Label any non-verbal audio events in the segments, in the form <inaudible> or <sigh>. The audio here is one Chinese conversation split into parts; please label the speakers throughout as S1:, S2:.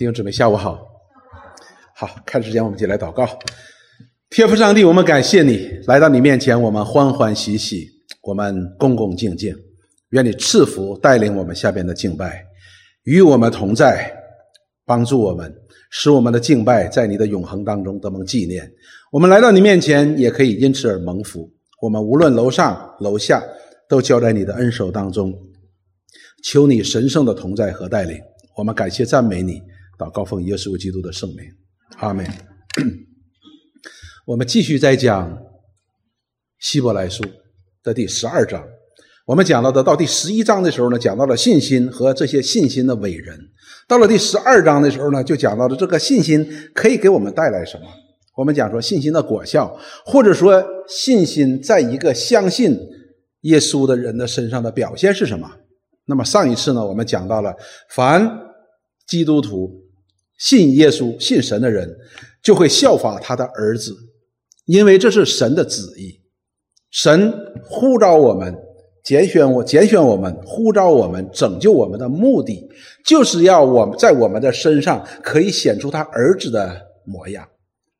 S1: 弟兄姊妹，下午好。好，开始之前，我们一起来祷告。天父上帝，我们感谢你来到你面前，我们欢欢喜喜，我们恭恭敬敬。愿你赐福带领我们下边的敬拜，与我们同在，帮助我们，使我们的敬拜在你的永恒当中得蒙纪念。我们来到你面前，也可以因此而蒙福。我们无论楼上楼下，都交在你的恩手当中。求你神圣的同在和带领。我们感谢赞美你，祷告奉耶稣基督的圣名，阿门。我们继续在讲希伯来书的第十二章。我们讲到的到第十一章的时候呢，讲到了信心和这些信心的伟人。到了第十二章的时候呢，就讲到了这个信心可以给我们带来什么。我们讲说信心的果效，或者说信心在一个相信耶稣的人的身上的表现是什么。那么上一次呢，我们讲到了，凡基督徒信耶稣、信神的人，就会效法他的儿子，因为这是神的旨意。神呼召我们、拣选我、拣选我们、呼召我们、拯救我们的目的，就是要我们在我们的身上可以显出他儿子的模样。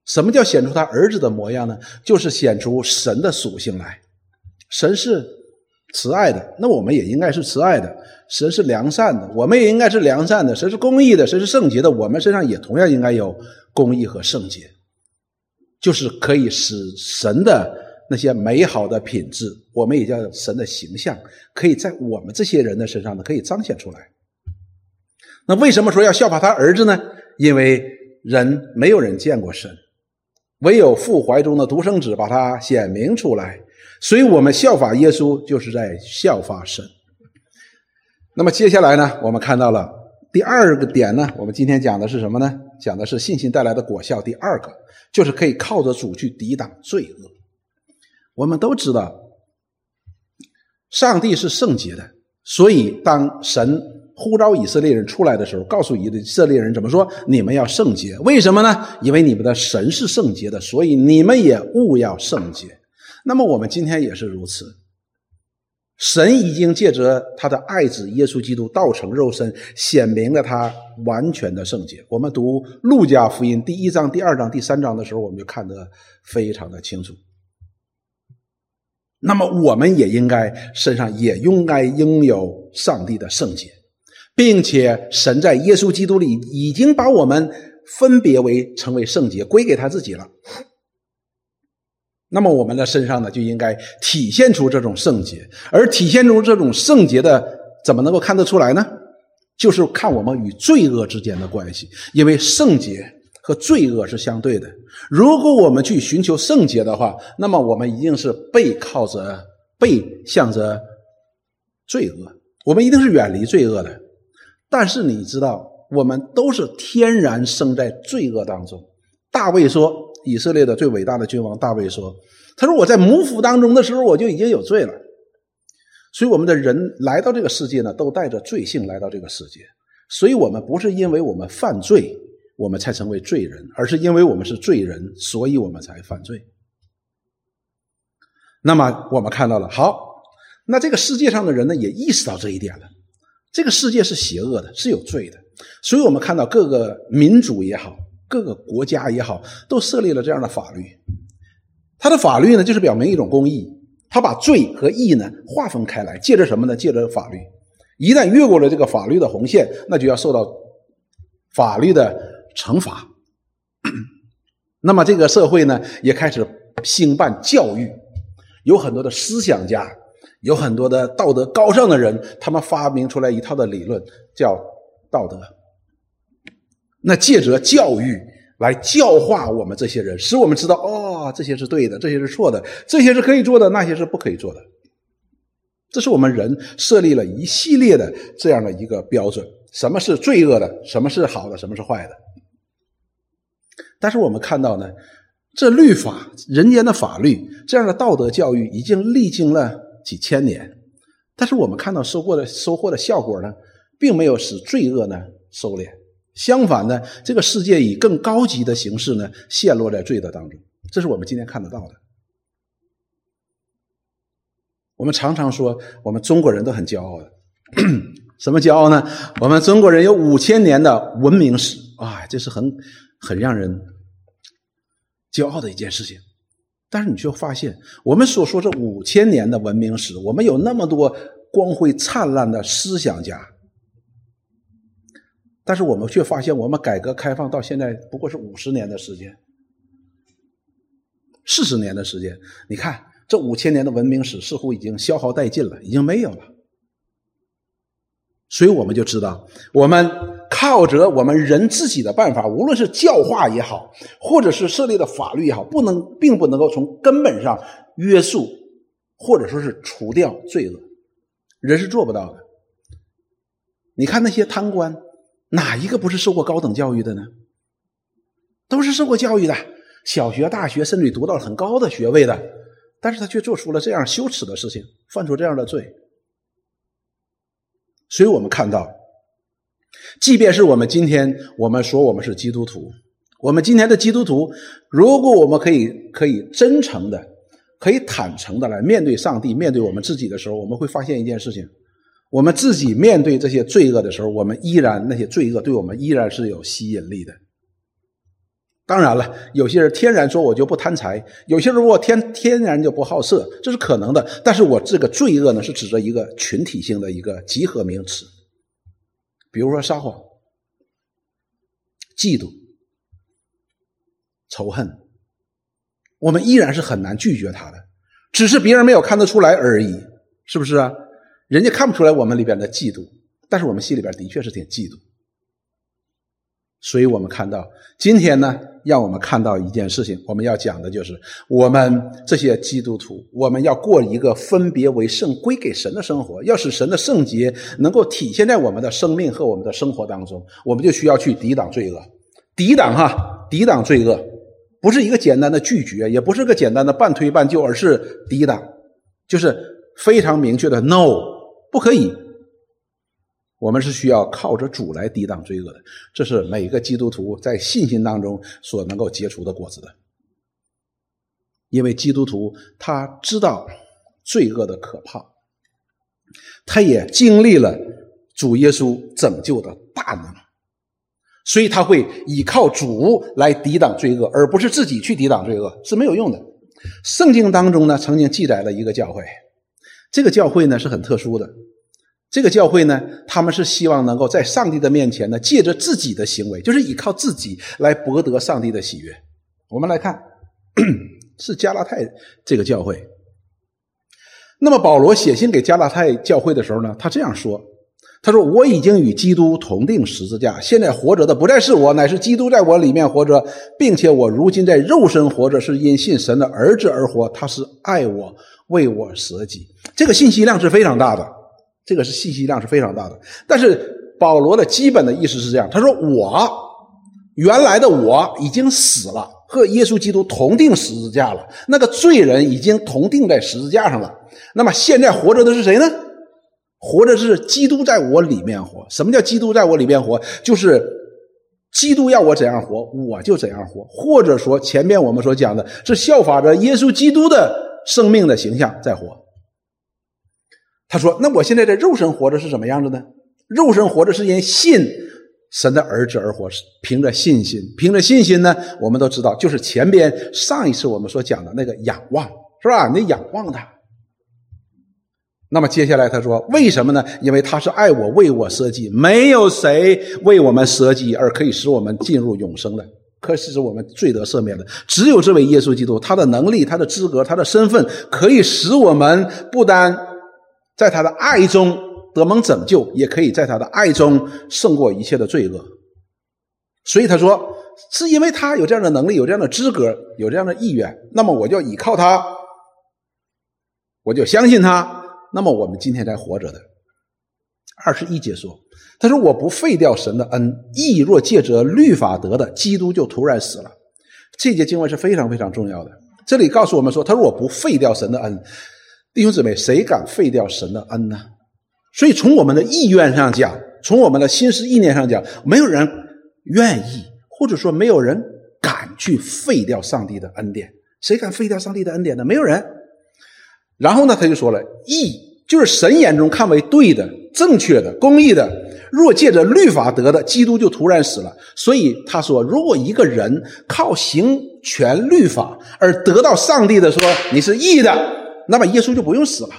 S1: 什么叫显出他儿子的模样呢？就是显出神的属性来。神是。慈爱的，那我们也应该是慈爱的。神是良善的，我们也应该是良善的。神是公义的，神是圣洁的，我们身上也同样应该有公义和圣洁，就是可以使神的那些美好的品质，我们也叫神的形象，可以在我们这些人的身上呢，可以彰显出来。那为什么说要效法他儿子呢？因为人没有人见过神，唯有父怀中的独生子把他显明出来。所以我们效法耶稣，就是在效法神。那么接下来呢，我们看到了第二个点呢，我们今天讲的是什么呢？讲的是信心带来的果效。第二个就是可以靠着主去抵挡罪恶。我们都知道，上帝是圣洁的，所以当神呼召以色列人出来的时候，告诉以色列人怎么说？你们要圣洁。为什么呢？因为你们的神是圣洁的，所以你们也务要圣洁。那么我们今天也是如此，神已经借着他的爱子耶稣基督道成肉身，显明了他完全的圣洁。我们读路加福音第一章、第二章、第三章的时候，我们就看得非常的清楚。那么我们也应该身上也应该拥有上帝的圣洁，并且神在耶稣基督里已经把我们分别为成为圣洁，归给他自己了。那么我们的身上呢，就应该体现出这种圣洁，而体现出这种圣洁的，怎么能够看得出来呢？就是看我们与罪恶之间的关系，因为圣洁和罪恶是相对的。如果我们去寻求圣洁的话，那么我们一定是背靠着、背向着罪恶，我们一定是远离罪恶的。但是你知道，我们都是天然生在罪恶当中。大卫说。以色列的最伟大的君王大卫说：“他说我在母腹当中的时候，我就已经有罪了。所以我们的人来到这个世界呢，都带着罪性来到这个世界。所以我们不是因为我们犯罪，我们才成为罪人，而是因为我们是罪人，所以我们才犯罪。那么我们看到了，好，那这个世界上的人呢，也意识到这一点了。这个世界是邪恶的，是有罪的。所以我们看到各个民族也好。”各个国家也好，都设立了这样的法律。他的法律呢，就是表明一种公义。他把罪和义呢划分开来，借着什么呢？借着法律。一旦越过了这个法律的红线，那就要受到法律的惩罚。<clears throat> 那么这个社会呢，也开始兴办教育，有很多的思想家，有很多的道德高尚的人，他们发明出来一套的理论，叫道德。那借着教育来教化我们这些人，使我们知道哦，这些是对的，这些是错的，这些是可以做的，那些是不可以做的。这是我们人设立了一系列的这样的一个标准：什么是罪恶的，什么是好的，什么是坏的。但是我们看到呢，这律法、人间的法律这样的道德教育已经历经了几千年，但是我们看到收获的收获的效果呢，并没有使罪恶呢收敛。相反呢，这个世界以更高级的形式呢，陷落在罪的当中。这是我们今天看得到的。我们常常说，我们中国人都很骄傲的，<clears throat> 什么骄傲呢？我们中国人有五千年的文明史啊，这是很很让人骄傲的一件事情。但是你却发现，我们所说这五千年的文明史，我们有那么多光辉灿烂的思想家，但是我们却发现，我们改革开放到现在不过是五十年的时间，四十年的时间，你看这五千年的文明史似乎已经消耗殆尽了，已经没有了。所以我们就知道，我们靠着我们人自己的办法，无论是教化也好，或者是设立的法律也好，不能，并不能够从根本上约束，或者说是除掉罪恶，人是做不到的。你看那些贪官，哪一个不是受过高等教育的呢？都是受过教育的，小学、大学，甚至读到了很高的学位的，但是他却做出了这样羞耻的事情，犯出这样的罪。所以我们看到，即便是我们今天我们说我们是基督徒，我们今天的基督徒，如果我们可以可以真诚的、可以坦诚的来面对上帝、面对我们自己的时候，我们会发现一件事情：我们自己面对这些罪恶的时候，我们依然那些罪恶对我们依然是有吸引力的。当然了，有些人天然说我就不贪财，有些人我天天然就不好色，这是可能的。但是我这个罪恶呢，是指着一个群体性的一个集合名词，比如说撒谎、嫉妒、仇恨，我们依然是很难拒绝他的，只是别人没有看得出来而已，是不是啊？人家看不出来我们里边的嫉妒，但是我们心里边的确是挺嫉妒。所以我们看到今天呢，让我们看到一件事情，我们要讲的就是我们这些基督徒，我们要过一个分别为圣、归给神的生活，要使神的圣洁能够体现在我们的生命和我们的生活当中，我们就需要去抵挡罪恶，抵挡哈，抵挡罪恶，不是一个简单的拒绝，也不是个简单的半推半就，而是抵挡，就是非常明确的 “no”，不可以。我们是需要靠着主来抵挡罪恶的，这是每个基督徒在信心当中所能够结出的果子的。因为基督徒他知道罪恶的可怕，他也经历了主耶稣拯救的大能，所以他会依靠主来抵挡罪恶，而不是自己去抵挡罪恶是没有用的。圣经当中呢，曾经记载了一个教会，这个教会呢是很特殊的。这个教会呢，他们是希望能够在上帝的面前呢，借着自己的行为，就是依靠自己来博得上帝的喜悦。我们来看，<clears throat> 是加拉太这个教会。那么保罗写信给加拉太教会的时候呢，他这样说：“他说我已经与基督同定十字架，现在活着的不再是我，乃是基督在我里面活着，并且我如今在肉身活着，是因信神的儿子而活。他是爱我，为我舍己。这个信息量是非常大的。”这个是信息量是非常大的，但是保罗的基本的意思是这样：他说，我原来的我已经死了，和耶稣基督同定十字架了，那个罪人已经同定在十字架上了。那么现在活着的是谁呢？活着是基督在我里面活。什么叫基督在我里面活？就是基督要我怎样活，我就怎样活。或者说，前面我们所讲的是效法着耶稣基督的生命的形象在活。他说：“那我现在在肉身活着是什么样子呢？肉身活着是因信神的儿子而活，凭着信心，凭着信心呢？我们都知道，就是前边上一次我们所讲的那个仰望，是吧？你仰望他。那么接下来他说：为什么呢？因为他是爱我，为我舍己。没有谁为我们舍己而可以使我们进入永生的，可使我们罪得赦免的，只有这位耶稣基督。他的能力、他的资格、他的身份，可以使我们不单。”在他的爱中得蒙拯救，也可以在他的爱中胜过一切的罪恶。所以他说，是因为他有这样的能力，有这样的资格，有这样的意愿，那么我就要依靠他，我就相信他。那么我们今天才活着的。二十一节说，他说我不废掉神的恩，义若借着律法得的，基督就突然死了。这节经文是非常非常重要的。这里告诉我们说，他说我不废掉神的恩。弟兄姊妹，谁敢废掉神的恩呢？所以从我们的意愿上讲，从我们的心思意念上讲，没有人愿意，或者说没有人敢去废掉上帝的恩典。谁敢废掉上帝的恩典呢？没有人。然后呢，他就说了：义就是神眼中看为对的、正确的、公义的，若借着律法得的，基督就突然死了。所以他说，如果一个人靠行全律法而得到上帝的说你是义的，那么耶稣就不用死了，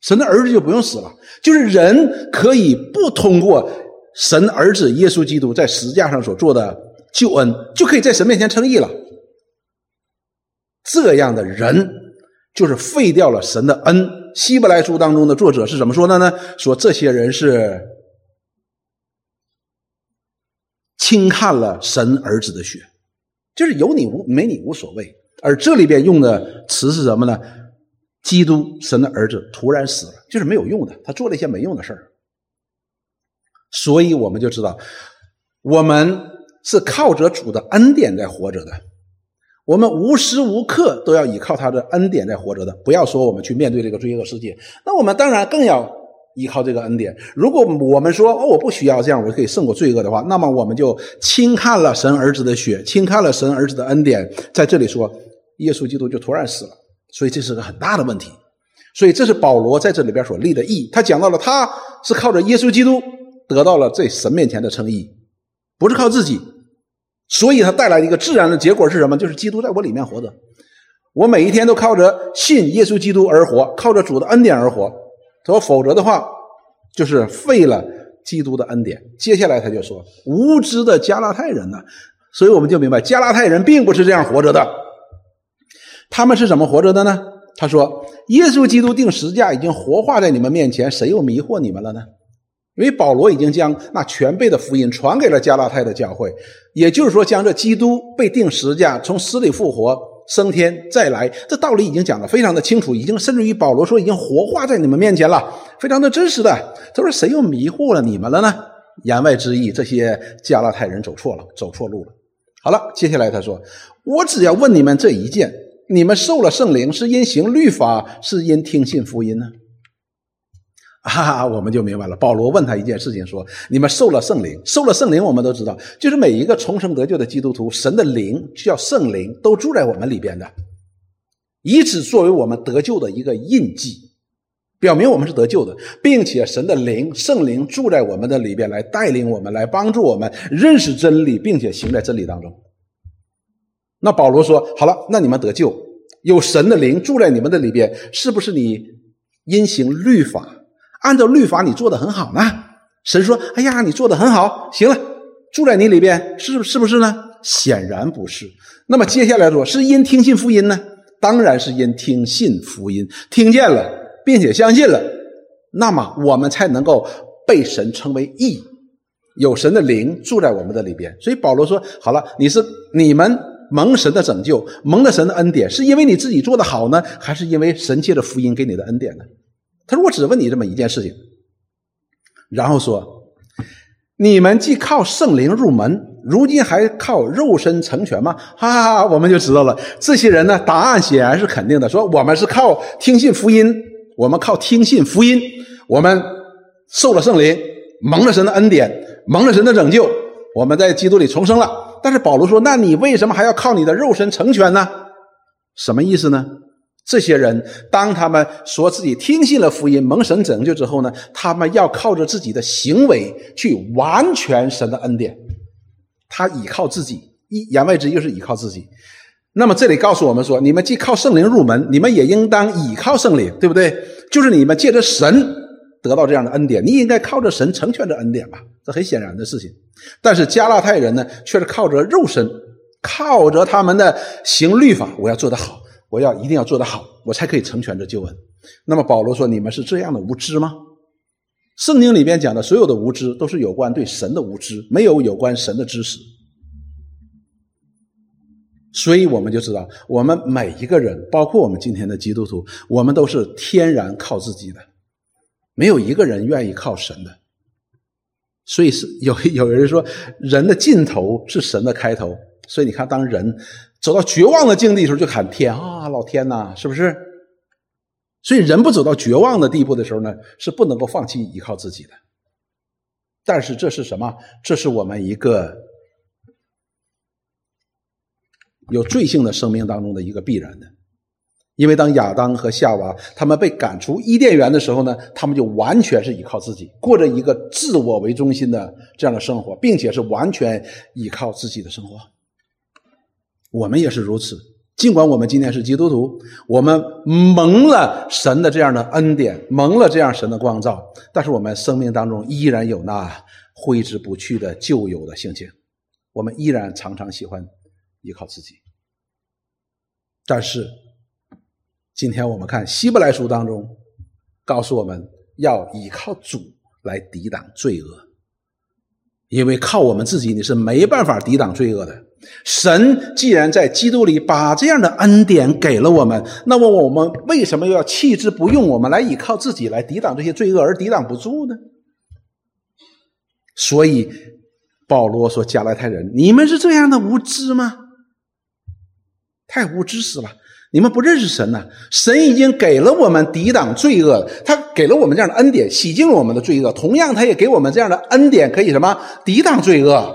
S1: 神的儿子就不用死了。就是人可以不通过神儿子耶稣基督在十字架上所做的救恩，就可以在神面前称义了。这样的人就是废掉了神的恩。希伯来书当中的作者是怎么说的呢？说这些人是轻看了神儿子的血，就是有你无没你无所谓。而这里边用的词是什么呢？基督神的儿子突然死了，就是没有用的，他做了一些没用的事儿。所以我们就知道，我们是靠着主的恩典在活着的。我们无时无刻都要依靠他的恩典在活着的，不要说我们去面对这个罪恶世界，那我们当然更要依靠这个恩典。如果我们说哦，我不需要这样，我就可以胜过罪恶的话，那么我们就轻看了神儿子的血，轻看了神儿子的恩典。在这里说，耶稣基督就突然死了，所以这是个很大的问题。所以这是保罗在这里边所立的义，他讲到了他是靠着耶稣基督得到了在神面前的称义，不是靠自己。所以，他带来一个自然的结果是什么？就是基督在我里面活着，我每一天都靠着信耶稣基督而活，靠着主的恩典而活。他说：“否则的话，就是废了基督的恩典。”接下来他就说：“无知的加拉太人呢？”所以我们就明白，加拉太人并不是这样活着的。他们是怎么活着的呢？他说：“耶稣基督定十字架已经活化在你们面前，谁又迷惑你们了呢？”因为保罗已经将那全备的福音传给了加拉太的教会，也就是说，将这基督被钉十字架、从死里复活、升天再来这道理已经讲得非常的清楚，已经甚至于保罗说已经活化在你们面前了，非常的真实的。他说：“谁又迷惑了你们了呢？”言外之意，这些加拉太人走错了，走错路了。好了，接下来他说：“我只要问你们这一件：你们受了圣灵，是因行律法，是因听信福音呢？” <laughs> 哈哈，我们就明白了。保罗问他一件事情，说：“你们受了圣灵，受了圣灵，我们都知道，就是每一个重生得救的基督徒，神的灵叫圣灵，都住在我们里边的，以此作为我们得救的一个印记，表明我们是得救的，并且神的灵、圣灵住在我们的里边，来带领我们，来帮助我们认识真理，并且行在真理当中。”那保罗说：“好了，那你们得救，有神的灵住在你们的里边，是不是你因行律法？”按照律法，你做的很好呢。神说：“哎呀，你做的很好，行了，住在你里边，是是不是呢？”显然不是。那么接下来说，是因听信福音呢？当然是因听信福音，听见了，并且相信了，那么我们才能够被神称为义，有神的灵住在我们的里边。所以保罗说：“好了，你是你们蒙神的拯救，蒙了神的恩典，是因为你自己做的好呢，还是因为神借着福音给你的恩典呢？”他说：“我只问你这么一件事情，然后说，你们既靠圣灵入门，如今还靠肉身成全吗？”哈哈哈，我们就知道了，这些人呢，答案显然是肯定的，说我们是靠听信福音，我们靠听信福音，我们受了圣灵，蒙了神的恩典，蒙了神的拯救，我们在基督里重生了。但是保罗说：“那你为什么还要靠你的肉身成全呢？什么意思呢？”这些人，当他们说自己听信了福音、蒙神拯救之后呢，他们要靠着自己的行为去完全神的恩典。他倚靠自己，一言外之意就是倚靠自己。那么这里告诉我们说，你们既靠圣灵入门，你们也应当倚靠圣灵，对不对？就是你们借着神得到这样的恩典，你应该靠着神成全这恩典吧？这很显然的事情。但是加拉太人呢，却是靠着肉身，靠着他们的行律法，我要做得好。我要一定要做得好，我才可以成全这救恩。那么保罗说：“你们是这样的无知吗？”圣经里边讲的所有的无知，都是有关对神的无知，没有有关神的知识。所以我们就知道，我们每一个人，包括我们今天的基督徒，我们都是天然靠自己的，没有一个人愿意靠神的。所以是有有人说，人的尽头是神的开头。所以你看，当人。走到绝望的境地的时候，就喊天啊，老天呐，是不是？所以人不走到绝望的地步的时候呢，是不能够放弃依靠自己的。但是这是什么？这是我们一个有罪性的生命当中的一个必然的，因为当亚当和夏娃他们被赶出伊甸园的时候呢，他们就完全是依靠自己，过着一个自我为中心的这样的生活，并且是完全依靠自己的生活。我们也是如此。尽管我们今天是基督徒，我们蒙了神的这样的恩典，蒙了这样神的光照，但是我们生命当中依然有那挥之不去的旧有的性情，我们依然常常喜欢依靠自己。但是，今天我们看希伯来书当中，告诉我们要依靠主来抵挡罪恶，因为靠我们自己你是没办法抵挡罪恶的。神既然在基督里把这样的恩典给了我们，那么我们为什么要弃之不用？我们来依靠自己来抵挡这些罪恶而抵挡不住呢？所以保罗说：“加拉太人，你们是这样的无知吗？太无知死了！你们不认识神呐！神已经给了我们抵挡罪恶，他给了我们这样的恩典，洗净了我们的罪恶。同样，他也给我们这样的恩典，可以什么抵挡罪恶。”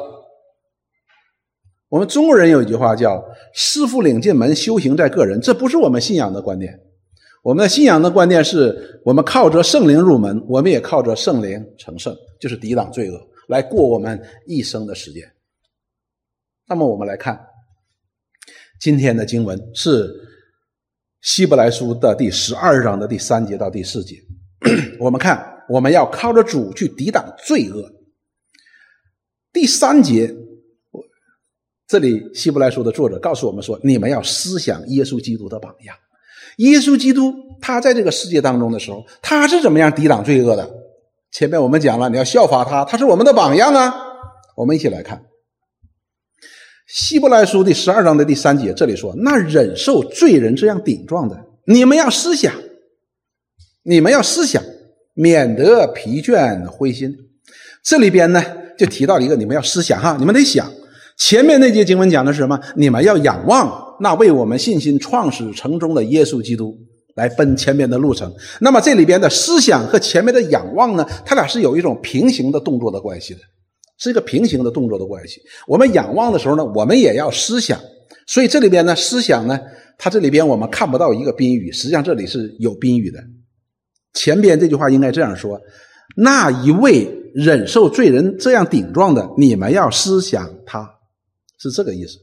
S1: 我们中国人有一句话叫“师傅领进门，修行在个人”，这不是我们信仰的观念。我们的信仰的观念是我们靠着圣灵入门，我们也靠着圣灵成圣，就是抵挡罪恶，来过我们一生的时间。那么我们来看今天的经文是希伯来书的第十二章的第三节到第四节。我们看，我们要靠着主去抵挡罪恶。第三节。我这里希伯来书的作者告诉我们说：“你们要思想耶稣基督的榜样。耶稣基督他在这个世界当中的时候，他是怎么样抵挡罪恶的？前面我们讲了，你要效法他，他是我们的榜样啊。我们一起来看希伯来书第十二章的第三节，这里说：那忍受罪人这样顶撞的，你们要思想，你们要思想，免得疲倦灰心。这里边呢，就提到了一个，你们要思想哈，你们得想。”前面那节经文讲的是什么？你们要仰望那为我们信心创始成终的耶稣基督，来奔前面的路程。那么这里边的思想和前面的仰望呢？它俩是有一种平行的动作的关系的，是一个平行的动作的关系。我们仰望的时候呢，我们也要思想。所以这里边呢，思想呢，它这里边我们看不到一个宾语，实际上这里是有宾语的。前边这句话应该这样说：那一位忍受罪人这样顶撞的，你们要思想他。是这个意思，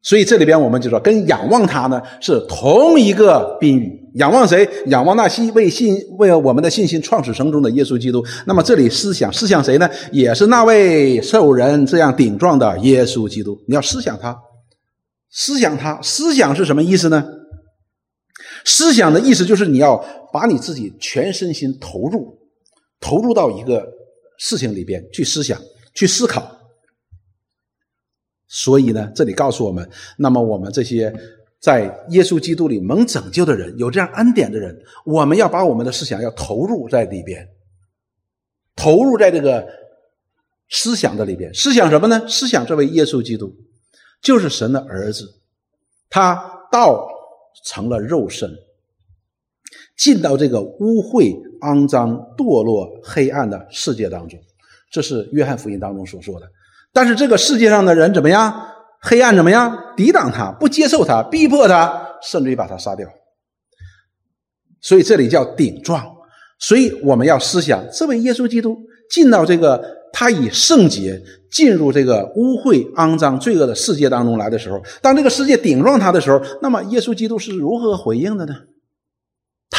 S1: 所以这里边我们就说，跟仰望他呢是同一个宾语。仰望谁？仰望那信为信为我们的信心创始成终的耶稣基督。那么这里思想思想谁呢？也是那位受人这样顶撞的耶稣基督。你要思想他，思想他，思想是什么意思呢？思想的意思就是你要把你自己全身心投入，投入到一个事情里边去思想、去思考。所以呢，这里告诉我们，那么我们这些在耶稣基督里蒙拯救的人，有这样恩典的人，我们要把我们的思想要投入在里边，投入在这个思想的里边。思想什么呢？思想这位耶稣基督就是神的儿子，他道成了肉身，进到这个污秽、肮脏、堕落、黑暗的世界当中。这是约翰福音当中所说的。但是这个世界上的人怎么样？黑暗怎么样？抵挡他，不接受他，逼迫他，甚至于把他杀掉。所以这里叫顶撞。所以我们要思想，这位耶稣基督进到这个他以圣洁进入这个污秽、肮脏、罪恶的世界当中来的时候，当这个世界顶撞他的时候，那么耶稣基督是如何回应的呢？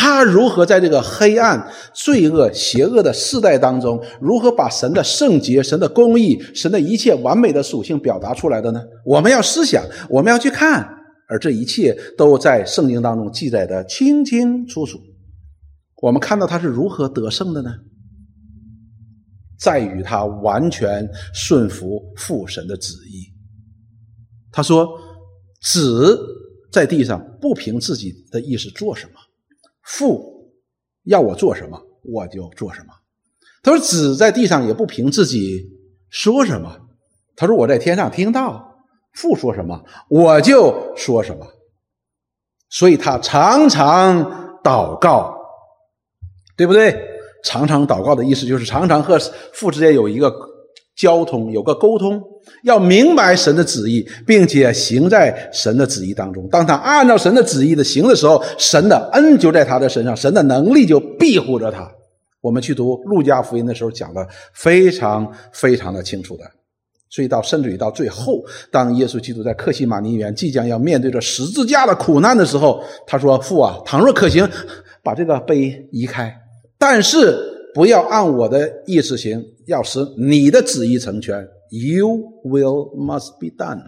S1: 他如何在这个黑暗、罪恶、邪恶的世代当中，如何把神的圣洁、神的公义、神的一切完美的属性表达出来的呢？我们要思想，我们要去看，而这一切都在圣经当中记载的清清楚楚。我们看到他是如何得胜的呢？在于他完全顺服父神的旨意。他说：“子在地上不凭自己的意思做什么。”父要我做什么，我就做什么。他说：“子在地上也不凭自己说什么。”他说：“我在天上听到父说什么，我就说什么。”所以他常常祷告，对不对？常常祷告的意思就是常常和父之间有一个交通，有个沟通，要明白神的旨意，并且行在神的旨意当中。当他按照神的旨意的行的时候，神的恩就在他的身上，神的能力就庇护着他。我们去读路加福音的时候，讲的非常非常的清楚的。所以到甚至于到最后，当耶稣基督在克西马尼园即将要面对着十字架的苦难的时候，他说：“父啊，倘若可行，把这个杯移开，但是不要按我的意思行，要使你的旨意成全。You will must be done。”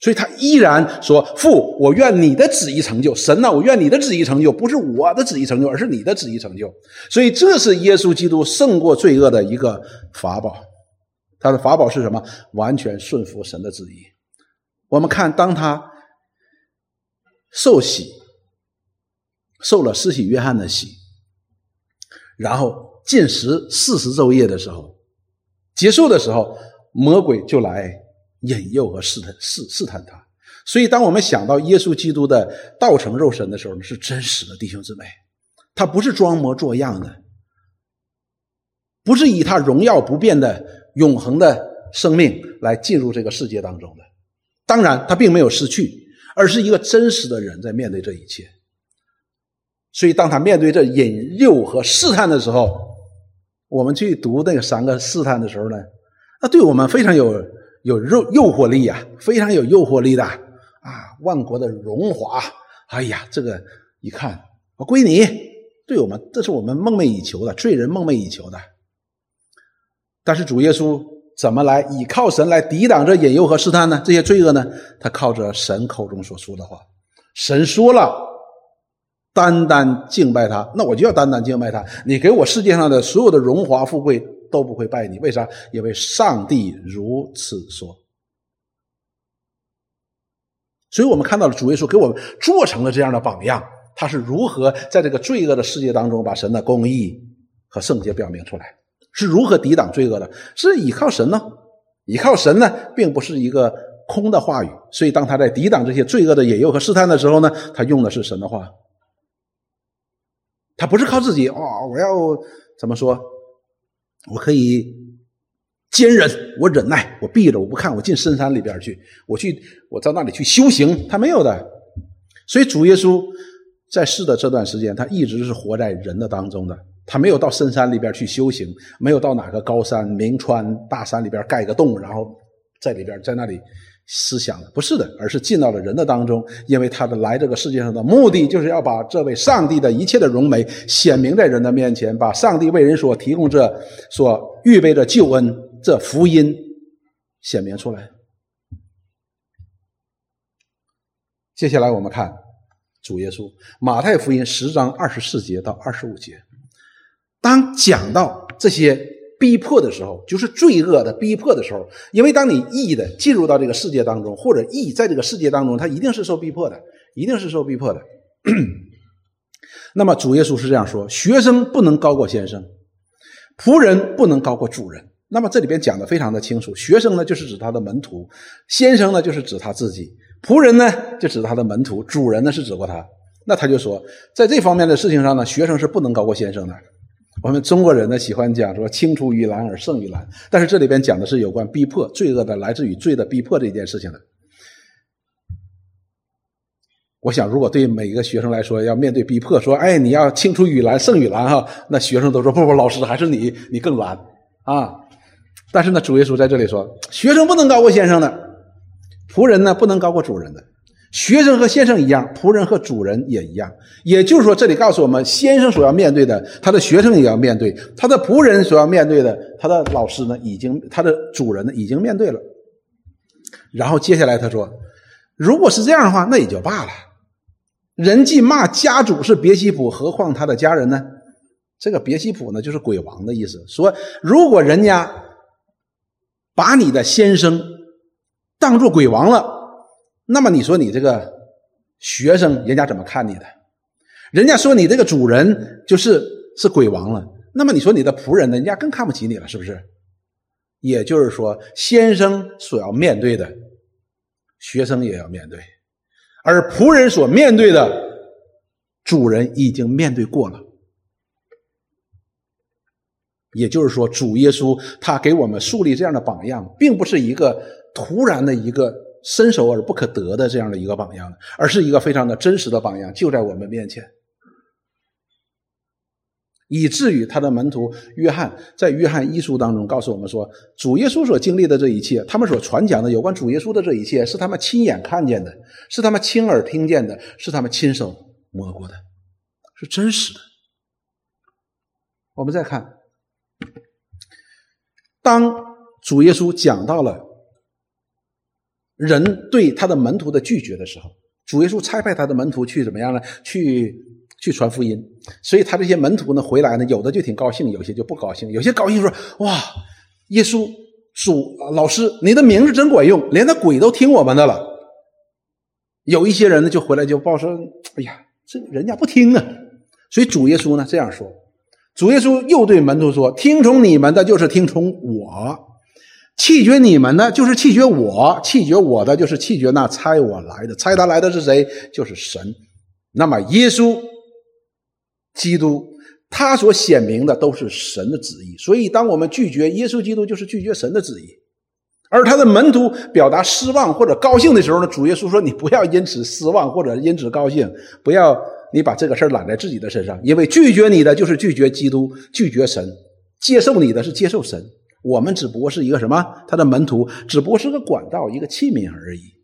S1: 所以他依然说：“父，我愿你的旨意成就。神呐，我愿你的旨意成就，不是我的旨意成就，而是你的旨意成就。”所以这是耶稣基督胜过罪恶的一个法宝。他的法宝是什么？完全顺服神的旨意。我们看，当他受洗，受了施洗约翰的洗，然后进食四十昼夜的时候，结束的时候，魔鬼就来引诱和试探试试探他。所以，当我们想到耶稣基督的道成肉身的时候，是真实的弟兄姊妹，他不是装模作样的，不是以他荣耀不变的。永恒的生命来进入这个世界当中的，当然他并没有失去，而是一个真实的人在面对这一切。所以，当他面对这引诱和试探的时候，我们去读那个三个试探的时候呢，那对我们非常有有诱诱惑力啊，非常有诱惑力的啊！万国的荣华，哎呀，这个一看，归你，对我们，这是我们梦寐以求的，罪人梦寐以求的。但是主耶稣怎么来倚靠神来抵挡这引诱和试探呢？这些罪恶呢？他靠着神口中所说的话。神说了，单单敬拜他，那我就要单单敬拜他。你给我世界上的所有的荣华富贵都不会拜你，为啥？因为上帝如此说。所以我们看到了主耶稣给我们做成了这样的榜样，他是如何在这个罪恶的世界当中把神的公义和圣洁表明出来。是如何抵挡罪恶的？是依靠神呢？依靠神呢，并不是一个空的话语。所以，当他在抵挡这些罪恶的引诱和试探的时候呢，他用的是神的话。他不是靠自己哦，我要怎么说？我可以坚忍，我忍耐，我闭着，我不看，我进深山里边去，我去，我到那里去修行。他没有的。所以，主耶稣在世的这段时间，他一直是活在人的当中的。他没有到深山里边去修行，没有到哪个高山名川大山里边盖个洞，然后在里边在那里思想的，不是的，而是进到了人的当中，因为他的来这个世界上的目的，就是要把这位上帝的一切的荣美显明在人的面前，把上帝为人所提供这所预备的救恩这福音显明出来。接下来我们看主耶稣，马太福音十章二十四节到二十五节。当讲到这些逼迫的时候，就是罪恶的逼迫的时候，因为当你义的进入到这个世界当中，或者义在这个世界当中，他一定是受逼迫的，一定是受逼迫的。<clears throat> 那么主耶稣是这样说：学生不能高过先生，仆人不能高过主人。那么这里边讲的非常的清楚，学生呢就是指他的门徒，先生呢就是指他自己，仆人呢就指他的门徒，主人呢是指过他。那他就说，在这方面的事情上呢，学生是不能高过先生的。我们中国人呢喜欢讲说“青出于蓝而胜于蓝”，但是这里边讲的是有关逼迫、罪恶的来自于罪的逼迫这件事情的。我想，如果对每一个学生来说，要面对逼迫，说“哎，你要青出于蓝胜于蓝”哈，那学生都说：“不不，老师还是你，你更蓝啊！”但是呢，主耶稣在这里说：“学生不能高过先生的，仆人呢不能高过主人的。”学生和先生一样，仆人和主人也一样。也就是说，这里告诉我们，先生所要面对的，他的学生也要面对；他的仆人所要面对的，他的老师呢，已经他的主人呢，已经面对了。然后接下来他说：“如果是这样的话，那也就罢了。人既骂家主是别西卜，何况他的家人呢？这个别西卜呢，就是鬼王的意思。说如果人家把你的先生当做鬼王了。”那么你说你这个学生，人家怎么看你的？人家说你这个主人就是是鬼王了。那么你说你的仆人呢？人家更看不起你了，是不是？也就是说，先生所要面对的，学生也要面对；而仆人所面对的，主人已经面对过了。也就是说，主耶稣他给我们树立这样的榜样，并不是一个突然的一个伸手而不可得的这样的一个榜样，而是一个非常的真实的榜样，就在我们面前。以至于他的门徒约翰在约翰一书当中告诉我们说，主耶稣所经历的这一切，他们所传讲的有关主耶稣的这一切，是他们亲眼看见的，是他们亲耳听见的，是他们亲手摸过的，是真实的。我们再看。当主耶稣讲到了人对他的门徒的拒绝的时候，主耶稣差派他的门徒去怎么样呢？去去传福音。所以他这些门徒呢回来呢，有的就挺高兴，有些就不高兴。有些高兴说：“哇，耶稣主老师，你的名字真管用，连那鬼都听我们的了。”有一些人呢就回来就报说：“哎呀，这人家不听啊。”所以主耶稣呢这样说。主耶稣又对门徒说：“听从你们的，就是听从我；弃绝你们呢，就是弃绝我；弃绝我的，就是弃绝那猜我来的。猜他来的是谁？就是神。那么耶稣基督，他所显明的都是神的旨意。所以，当我们拒绝耶稣基督，就是拒绝神的旨意。而他的门徒表达失望或者高兴的时候呢，主耶稣说：‘你不要因此失望或者因此高兴，不要。’”你把这个事揽在自己的身上，因为拒绝你的就是拒绝基督，拒绝神；接受你的是接受神。我们只不过是一个什么？他的门徒只不过是个管道，一个器皿而已。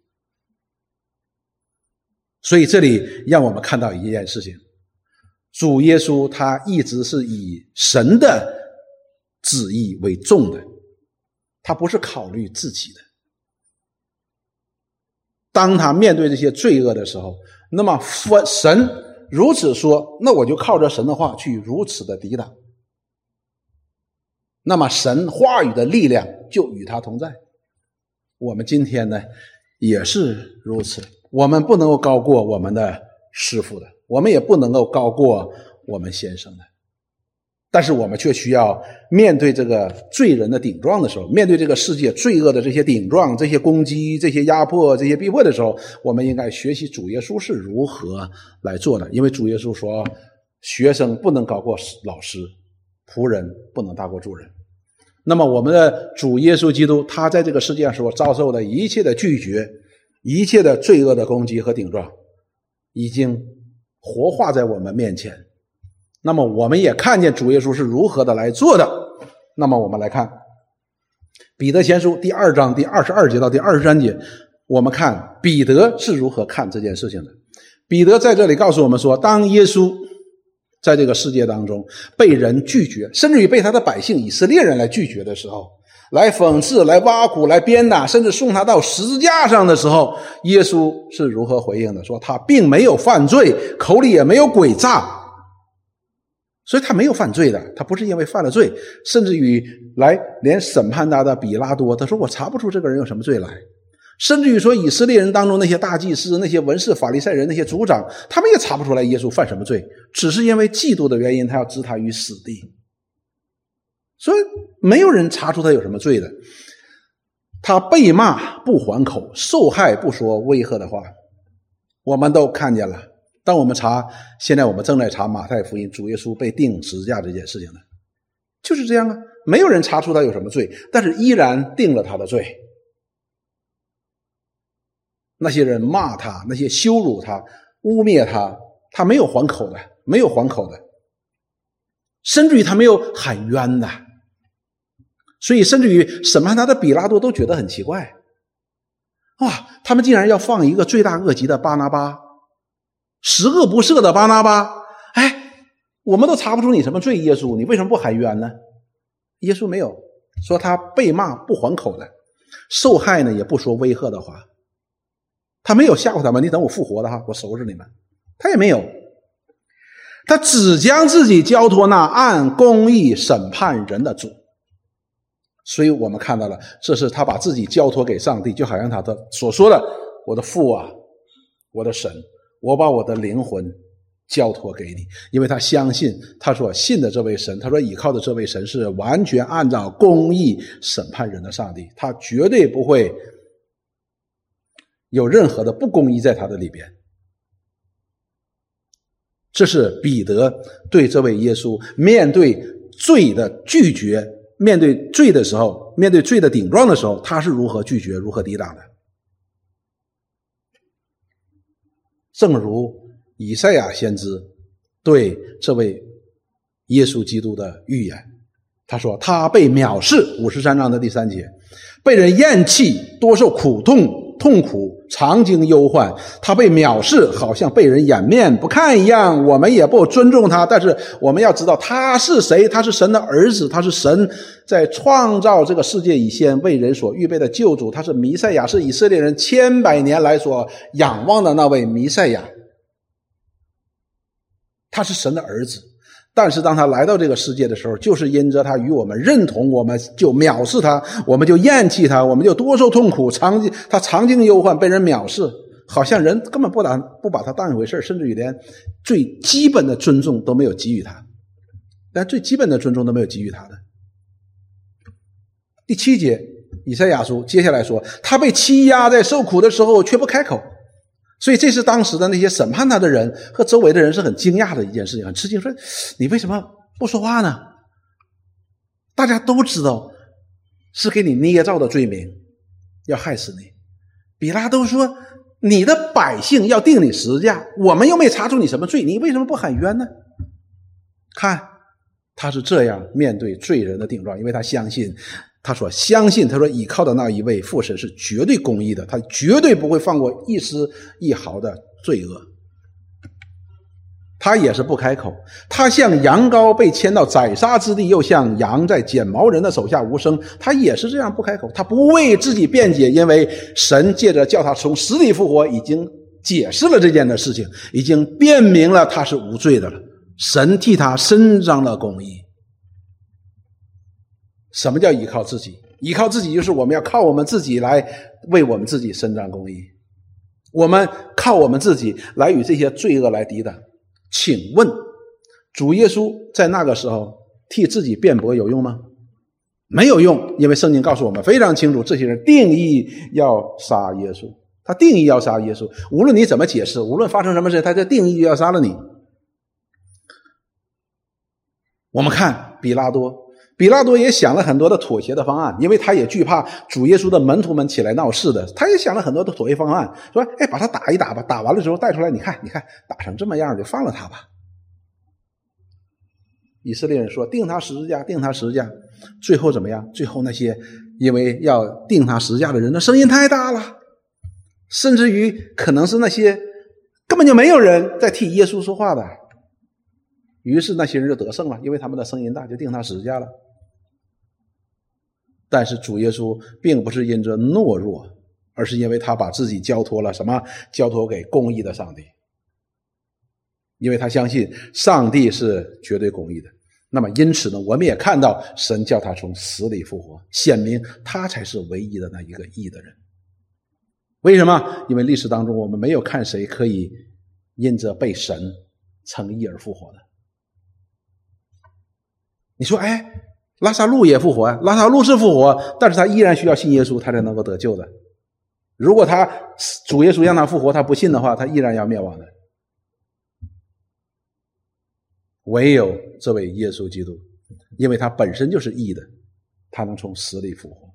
S1: 所以这里让我们看到一件事情：主耶稣他一直是以神的旨意为重的，他不是考虑自己的。当他面对这些罪恶的时候，那么佛神。如此说，那我就靠着神的话去如此的抵挡。那么神话语的力量就与他同在。我们今天呢也是如此，我们不能够高过我们的师傅的，我们也不能够高过我们先生的。但是我们却需要面对这个罪人的顶撞的时候，面对这个世界罪恶的这些顶撞、这些攻击、这些压迫、这些逼迫的时候，我们应该学习主耶稣是如何来做的。因为主耶稣说：“学生不能高过老师，仆人不能大过主人。”那么，我们的主耶稣基督，他在这个世界上所遭受的一切的拒绝、一切的罪恶的攻击和顶撞，已经活化在我们面前。那么我们也看见主耶稣是如何的来做的。那么我们来看《彼得前书》第二章第二十二节到第二十三节，我们看彼得是如何看这件事情的。彼得在这里告诉我们说，当耶稣在这个世界当中被人拒绝，甚至于被他的百姓以色列人来拒绝的时候，来讽刺、来挖苦、来鞭打，甚至送他到十字架上的时候，耶稣是如何回应的？说他并没有犯罪，口里也没有诡诈。所以他没有犯罪的，他不是因为犯了罪，甚至于来连审判他的比拉多，他说我查不出这个人有什么罪来，甚至于说以色列人当中那些大祭司、那些文士、法利赛人、那些族长，他们也查不出来耶稣犯什么罪，只是因为嫉妒的原因，他要置他于死地。所以没有人查出他有什么罪的，他被骂不还口，受害不说威吓的话，我们都看见了。当我们查，现在我们正在查马太福音主耶稣被钉十字架这件事情呢，就是这样啊，没有人查出他有什么罪，但是依然定了他的罪。那些人骂他，那些羞辱他、污蔑他，他没有还口的，没有还口的，甚至于他没有喊冤的，所以甚至于审判他的比拉多都觉得很奇怪，哇，他们竟然要放一个罪大恶极的巴拿巴。十恶不赦的巴拿巴，哎，我们都查不出你什么罪，耶稣，你为什么不喊冤呢？耶稣没有说他被骂不还口的，受害呢也不说威吓的话，他没有吓唬他们，你等我复活的哈，我收拾你们，他也没有，他只将自己交托那按公义审判人的主，所以我们看到了，这是他把自己交托给上帝，就好像他的所说的，我的父啊，我的神。我把我的灵魂交托给你，因为他相信他所信的这位神，他说倚靠的这位神是完全按照公义审判人的上帝，他绝对不会有任何的不公义在他的里边。这是彼得对这位耶稣面对罪的拒绝，面对罪的时候，面对罪的顶撞的时候，他是如何拒绝、如何抵挡的？正如以赛亚先知对这位耶稣基督的预言，他说：“他被藐视。”五十三章的第三节，被人厌弃，多受苦痛。痛苦，常经忧患，他被藐视，好像被人掩面不看一样。我们也不尊重他，但是我们要知道他是谁？他是神的儿子，他是神在创造这个世界以前为人所预备的救主。他是弥赛亚，是以色列人千百年来所仰望的那位弥赛亚。他是神的儿子。但是当他来到这个世界的时候，就是因着他与我们认同，我们就藐视他，我们就厌弃他，我们就多受痛苦，常他常经忧患，被人藐视，好像人根本不当不把他当一回事甚至于连最基本的尊重都没有给予他，连最基本的尊重都没有给予他的。第七节，以赛亚书接下来说，他被欺压在受苦的时候却不开口。所以，这是当时的那些审判他的人和周围的人是很惊讶的一件事情，很吃惊，说：“你为什么不说话呢？”大家都知道是给你捏造的罪名，要害死你。比拉都说：“你的百姓要定你十字架，我们又没查出你什么罪，你为什么不喊冤呢？”看，他是这样面对罪人的顶撞，因为他相信。他说：“相信，他说倚靠的那一位父神是绝对公义的，他绝对不会放过一丝一毫的罪恶。他也是不开口，他像羊羔被牵到宰杀之地，又像羊在剪毛人的手下无声。他也是这样不开口，他不为自己辩解，因为神借着叫他从死里复活，已经解释了这件的事情，已经辨明了他是无罪的了。神替他伸张了公义。”什么叫依靠自己？依靠自己就是我们要靠我们自己来为我们自己伸张公义，我们靠我们自己来与这些罪恶来抵挡。请问，主耶稣在那个时候替自己辩驳有用吗？没有用，因为圣经告诉我们非常清楚，这些人定义要杀耶稣，他定义要杀耶稣。无论你怎么解释，无论发生什么事，他就定义要杀了你。我们看比拉多。比拉多也想了很多的妥协的方案，因为他也惧怕主耶稣的门徒们起来闹事的。他也想了很多的妥协方案，说：“哎，把他打一打吧，打完了之后带出来，你看，你看，打成这么样，就放了他吧。”以色列人说：“定他十字架，定他十字架。”最后怎么样？最后那些因为要定他十字架的人的声音太大了，甚至于可能是那些根本就没有人在替耶稣说话的。于是那些人就得胜了，因为他们的声音大，就定他十字架了。但是主耶稣并不是因着懦弱，而是因为他把自己交托了什么？交托给公义的上帝。因为他相信上帝是绝对公义的。那么因此呢，我们也看到神叫他从死里复活，显明他才是唯一的那一个义的人。为什么？因为历史当中我们没有看谁可以因着被神称义而复活的。你说，哎？拉萨路也复活呀，拉萨路是复活，但是他依然需要信耶稣，他才能够得救的。如果他主耶稣让他复活，他不信的话，他依然要灭亡的。唯有这位耶稣基督，因为他本身就是义的，他能从死里复活。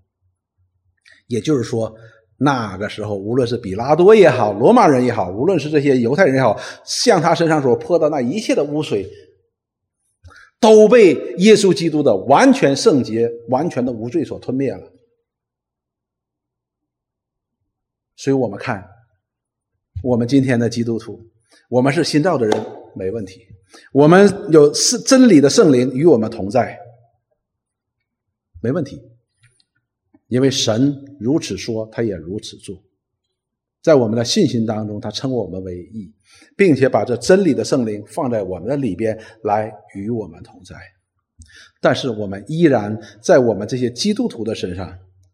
S1: 也就是说，那个时候，无论是比拉多也好，罗马人也好，无论是这些犹太人也好，向他身上所泼的那一切的污水。都被耶稣基督的完全圣洁、完全的无罪所吞灭了。所以我们看，我们今天的基督徒，我们是新造的人，没问题。我们有是真理的圣灵与我们同在，没问题。因为神如此说，他也如此做。在我们的信心当中，他称我们为义，并且把这真理的圣灵放在我们的里边来与我们同在。但是我们依然在我们这些基督徒的身上，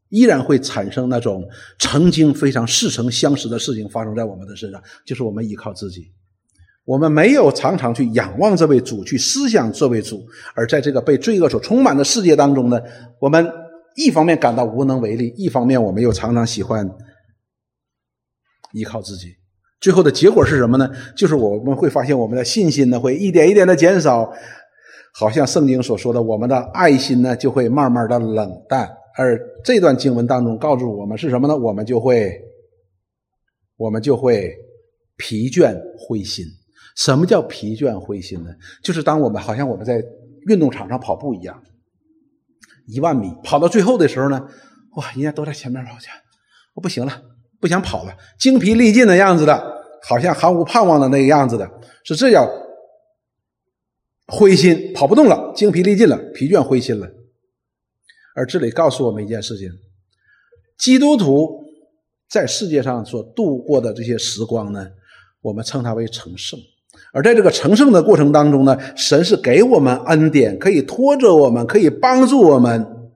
S1: 依然会产生那种曾经非常似曾相识的事情发生在我们的身上，就是我们依靠自己，我们没有常常去仰望这位主，去思想这位主，而在这个被罪恶所充满的世界当中呢，我们一方面感到无能为力，一方面我们又常常喜欢。依靠自己，最后的结果是什么呢？就是我们会发现我们的信心呢会一点一点的减少，好像圣经所说的，我们的爱心呢就会慢慢的冷淡。而这段经文当中告诉我们是什么呢？我们就会，我们就会疲倦灰心。什么叫疲倦灰心呢？就是当我们好像我们在运动场上跑步一样，一万米跑到最后的时候呢，哇，人家都在前面跑去，我不行了，不想跑了，精疲力尽的样子的，好像毫无盼望的那个样子的，是这样。灰心，跑不动了，精疲力尽了，疲倦灰心了。而这里告诉我们一件事情：基督徒在世界上所度过的这些时光呢，我们称它为成圣。而在这个成圣的过程当中呢，神是给我们恩典，可以拖着我们，可以帮助我们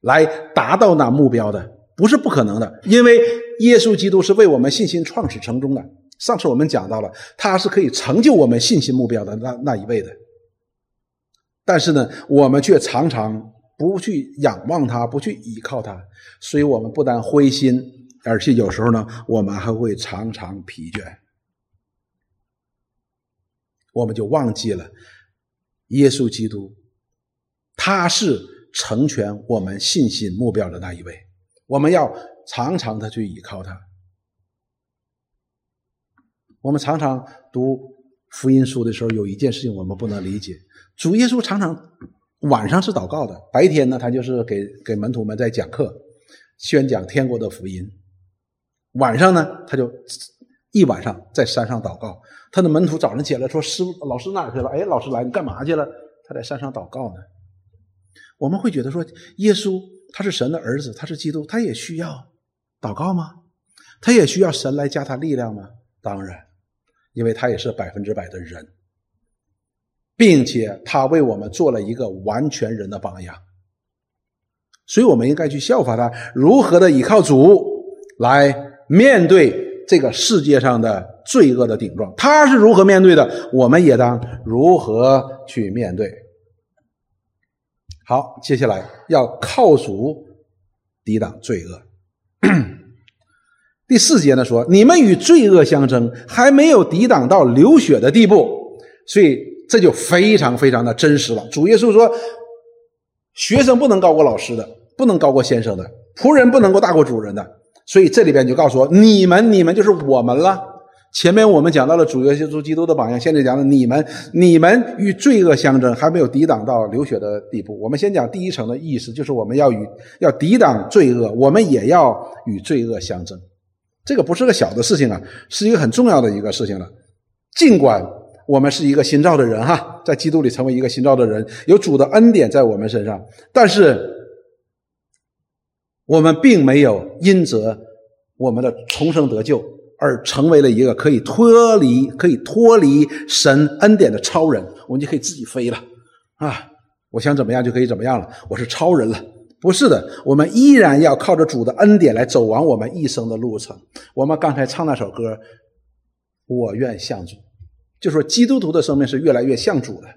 S1: 来达到那目标的，不是不可能的。因为耶稣基督是为我们信心创始成终的。上次我们讲到了，他是可以成就我们信心目标的那那一位的。但是呢，我们却常常不去仰望他，不去依靠他，所以我们不但灰心，而且有时候呢，我们还会常常疲倦。我们就忘记了耶稣基督，他是成全我们信心目标的那一位。我们要常常的去依靠他。我们常常读福音书的时候，有一件事情我们不能理解：主耶稣常常晚上是祷告的，白天呢，他就是给给门徒们在讲课，宣讲天国的福音；晚上呢，他就一晚上在山上祷告。他的门徒早上起来说：“师，老师哪去了？”哎，老师来，你干嘛去了？他在山上祷告呢。我们会觉得说，耶稣他是神的儿子，他是基督，他也需要祷告吗？他也需要神来加他力量吗？当然。因为他也是百分之百的人，并且他为我们做了一个完全人的榜样，所以我们应该去效法他，如何的依靠主来面对这个世界上的罪恶的顶撞。他是如何面对的，我们也当如何去面对。好，接下来要靠主抵挡罪恶。<clears throat> 第四节呢说，你们与罪恶相争，还没有抵挡到流血的地步，所以这就非常非常的真实了。主耶稣说，学生不能高过老师的，不能高过先生的，仆人不能够大过主人的。所以这里边就告诉我，你们，你们就是我们了。前面我们讲到了主耶稣基督的榜样，现在讲的你们，你们与罪恶相争，还没有抵挡到流血的地步。我们先讲第一层的意思，就是我们要与要抵挡罪恶，我们也要与罪恶相争。这个不是个小的事情啊，是一个很重要的一个事情了。尽管我们是一个新造的人哈，在基督里成为一个新造的人，有主的恩典在我们身上，但是我们并没有因着我们的重生得救而成为了一个可以脱离、可以脱离神恩典的超人，我们就可以自己飞了啊！我想怎么样就可以怎么样了，我是超人了。不是的，我们依然要靠着主的恩典来走完我们一生的路程。我们刚才唱那首歌，我愿像主，就说基督徒的生命是越来越像主的，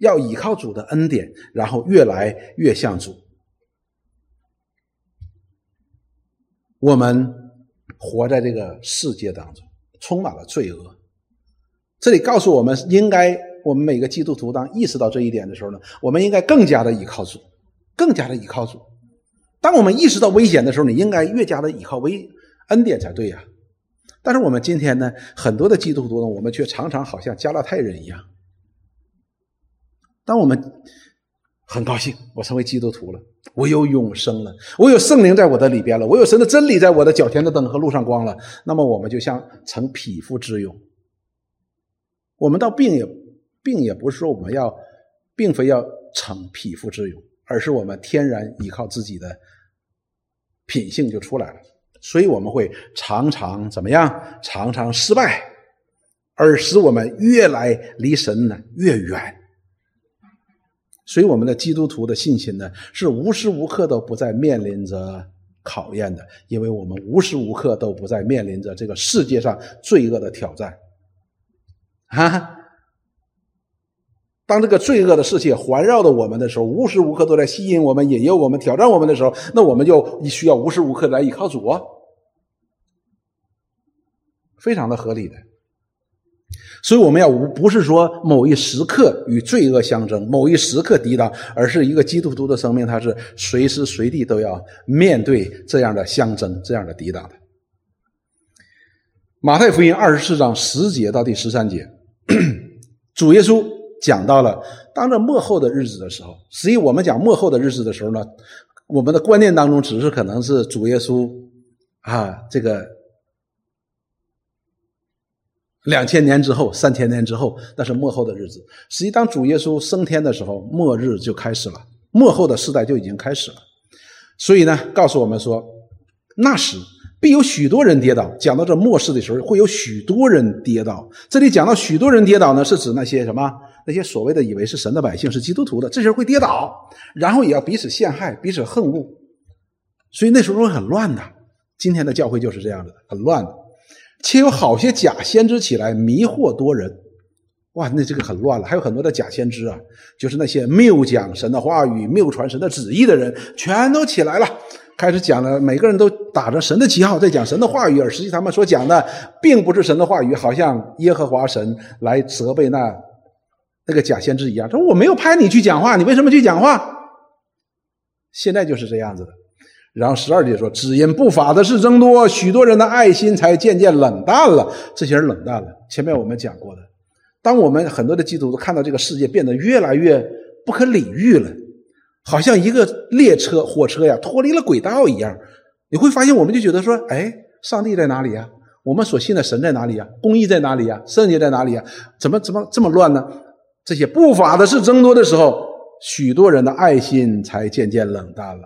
S1: 要依靠主的恩典，然后越来越像主。我们活在这个世界当中，充满了罪恶。这里告诉我们，应该我们每个基督徒当意识到这一点的时候呢，我们应该更加的依靠主。更加的依靠主。当我们意识到危险的时候，你应该越加的依靠危恩典才对呀。但是我们今天呢，很多的基督徒呢，我们却常常好像加拉太人一样。当我们很高兴，我成为基督徒了，我有永生了，我有圣灵在我的里边了，我有神的真理在我的脚前的灯和路上光了。那么我们就像成匹夫之勇。我们倒并也并也不是说我们要，并非要成匹夫之勇。而是我们天然依靠自己的品性就出来了，所以我们会常常怎么样？常常失败，而使我们越来离神呢越远。所以我们的基督徒的信心呢，是无时无刻都不在面临着考验的，因为我们无时无刻都不在面临着这个世界上罪恶的挑战，哈。当这个罪恶的世界环绕着我们的时候，无时无刻都在吸引我们、引诱我们、挑战我们的时候，那我们就需要无时无刻来依靠主啊，非常的合理的。所以我们要无不是说某一时刻与罪恶相争，某一时刻抵挡，而是一个基督徒的生命，他是随时随地都要面对这样的相争、这样的抵挡的。马太福音二十四章十节到第十三节，<coughs> 主耶稣讲到了当着末后的日子的时候。实际我们讲末后的日子的时候呢，我们的观念当中只是可能是主耶稣啊，这个两千年之后、三千年之后，那是末后的日子。实际当主耶稣升天的时候，末日就开始了，末后的时代就已经开始了。所以呢，告诉我们说，那时。必有许多人跌倒。讲到这末世的时候，会有许多人跌倒。这里讲到许多人跌倒呢，是指那些什么？那些所谓的以为是神的百姓，是基督徒的，这些人会跌倒，然后也要彼此陷害、彼此恨恶。所以那时候会很乱的。今天的教会就是这样的，很乱的。且有好些假先知起来迷惑多人。哇，那这个很乱了。还有很多的假先知啊，就是那些谬讲神的话语、谬传神的旨意的人，全都起来了。开始讲了，每个人都打着神的旗号在讲神的话语，而实际他们所讲的并不是神的话语，好像耶和华神来责备那那个假先知一样。他说我没有派你去讲话，你为什么去讲话？现在就是这样子的。然后十二节说，只因不法的事增多，许多人的爱心才渐渐冷淡了。这些人冷淡了。前面我们讲过的，当我们很多的基督徒看到这个世界变得越来越不可理喻了。好像一个列车、火车呀，脱离了轨道一样。你会发现，我们就觉得说：“哎，上帝在哪里呀？我们所信的神在哪里呀？公义在哪里呀？圣洁在哪里呀？怎么怎么这么乱呢？”这些不法的事增多的时候，许多人的爱心才渐渐冷淡了。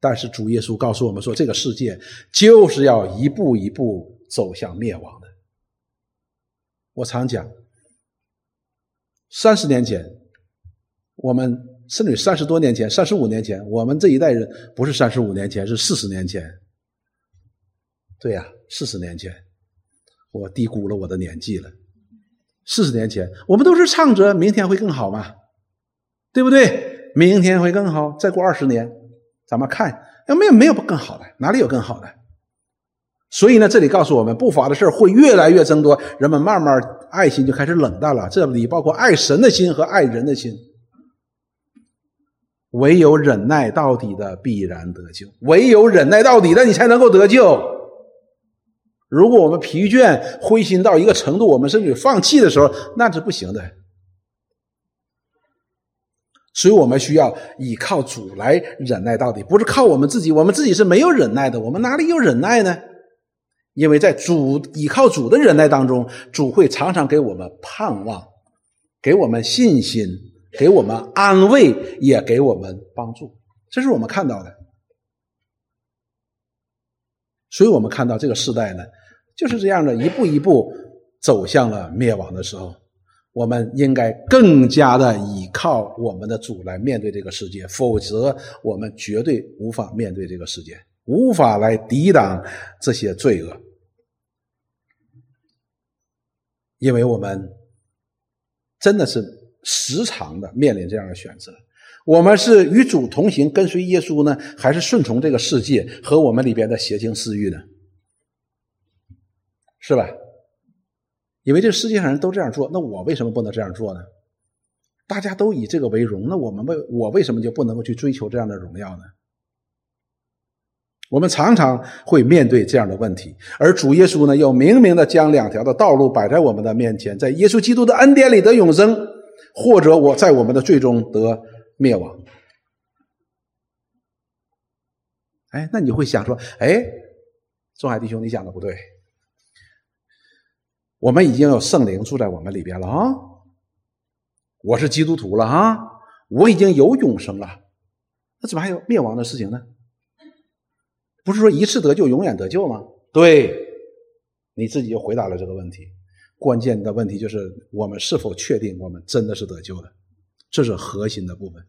S1: 但是主耶稣告诉我们说，这个世界就是要一步一步走向灭亡的。我常讲，三十年前，我们。甚至三十多年前、三十五年前，我们这一代人不是三十五年前，是四十年前。对呀，四十年前，我低估了我的年纪了。四十年前，我们都是唱着“明天会更好”嘛，对不对？明天会更好。再过二十年，咱们看，有没有没有更好的？哪里有更好的？所以呢，这里告诉我们，不法的事会越来越增多，人们慢慢爱心就开始冷淡了。这里包括爱神的心和爱人的心。唯有忍耐到底的，必然得救；唯有忍耐到底的，你才能够得救。如果我们疲倦、灰心到一个程度，我们甚至放弃的时候，那是不行的。所以我们需要依靠主来忍耐到底，不是靠我们自己。我们自己是没有忍耐的，我们哪里有忍耐呢？因为在主依靠主的忍耐当中，主会常常给我们盼望，给我们信心。给我们安慰，也给我们帮助，这是我们看到的。所以我们看到这个时代呢，就是这样的一步一步走向了灭亡的时候，我们应该更加的依靠我们的主来面对这个世界，否则我们绝对无法面对这个世界，无法来抵挡这些罪恶，因为我们真的是。时常的面临这样的选择，我们是与主同行，跟随耶稣呢，还是顺从这个世界和我们里边的邪情私欲呢？是吧？以为这世界上人都这样做，那我为什么不能这样做呢？大家都以这个为荣，那我们为我为什么就不能够去追求这样的荣耀呢？我们常常会面对这样的问题，而主耶稣呢，又明明的将两条的道路摆在我们的面前，在耶稣基督的恩典里得永生。或者我在我们的最终得灭亡，哎，那你会想说，哎，中海弟兄，你讲的不对，我们已经有圣灵住在我们里边了啊，我是基督徒了啊，我已经有永生了，那怎么还有灭亡的事情呢？不是说一次得救永远得救吗？对，你自己就回答了这个问题。关键的问题就是我们是否确定我们真的是得救的，这是核心的部分。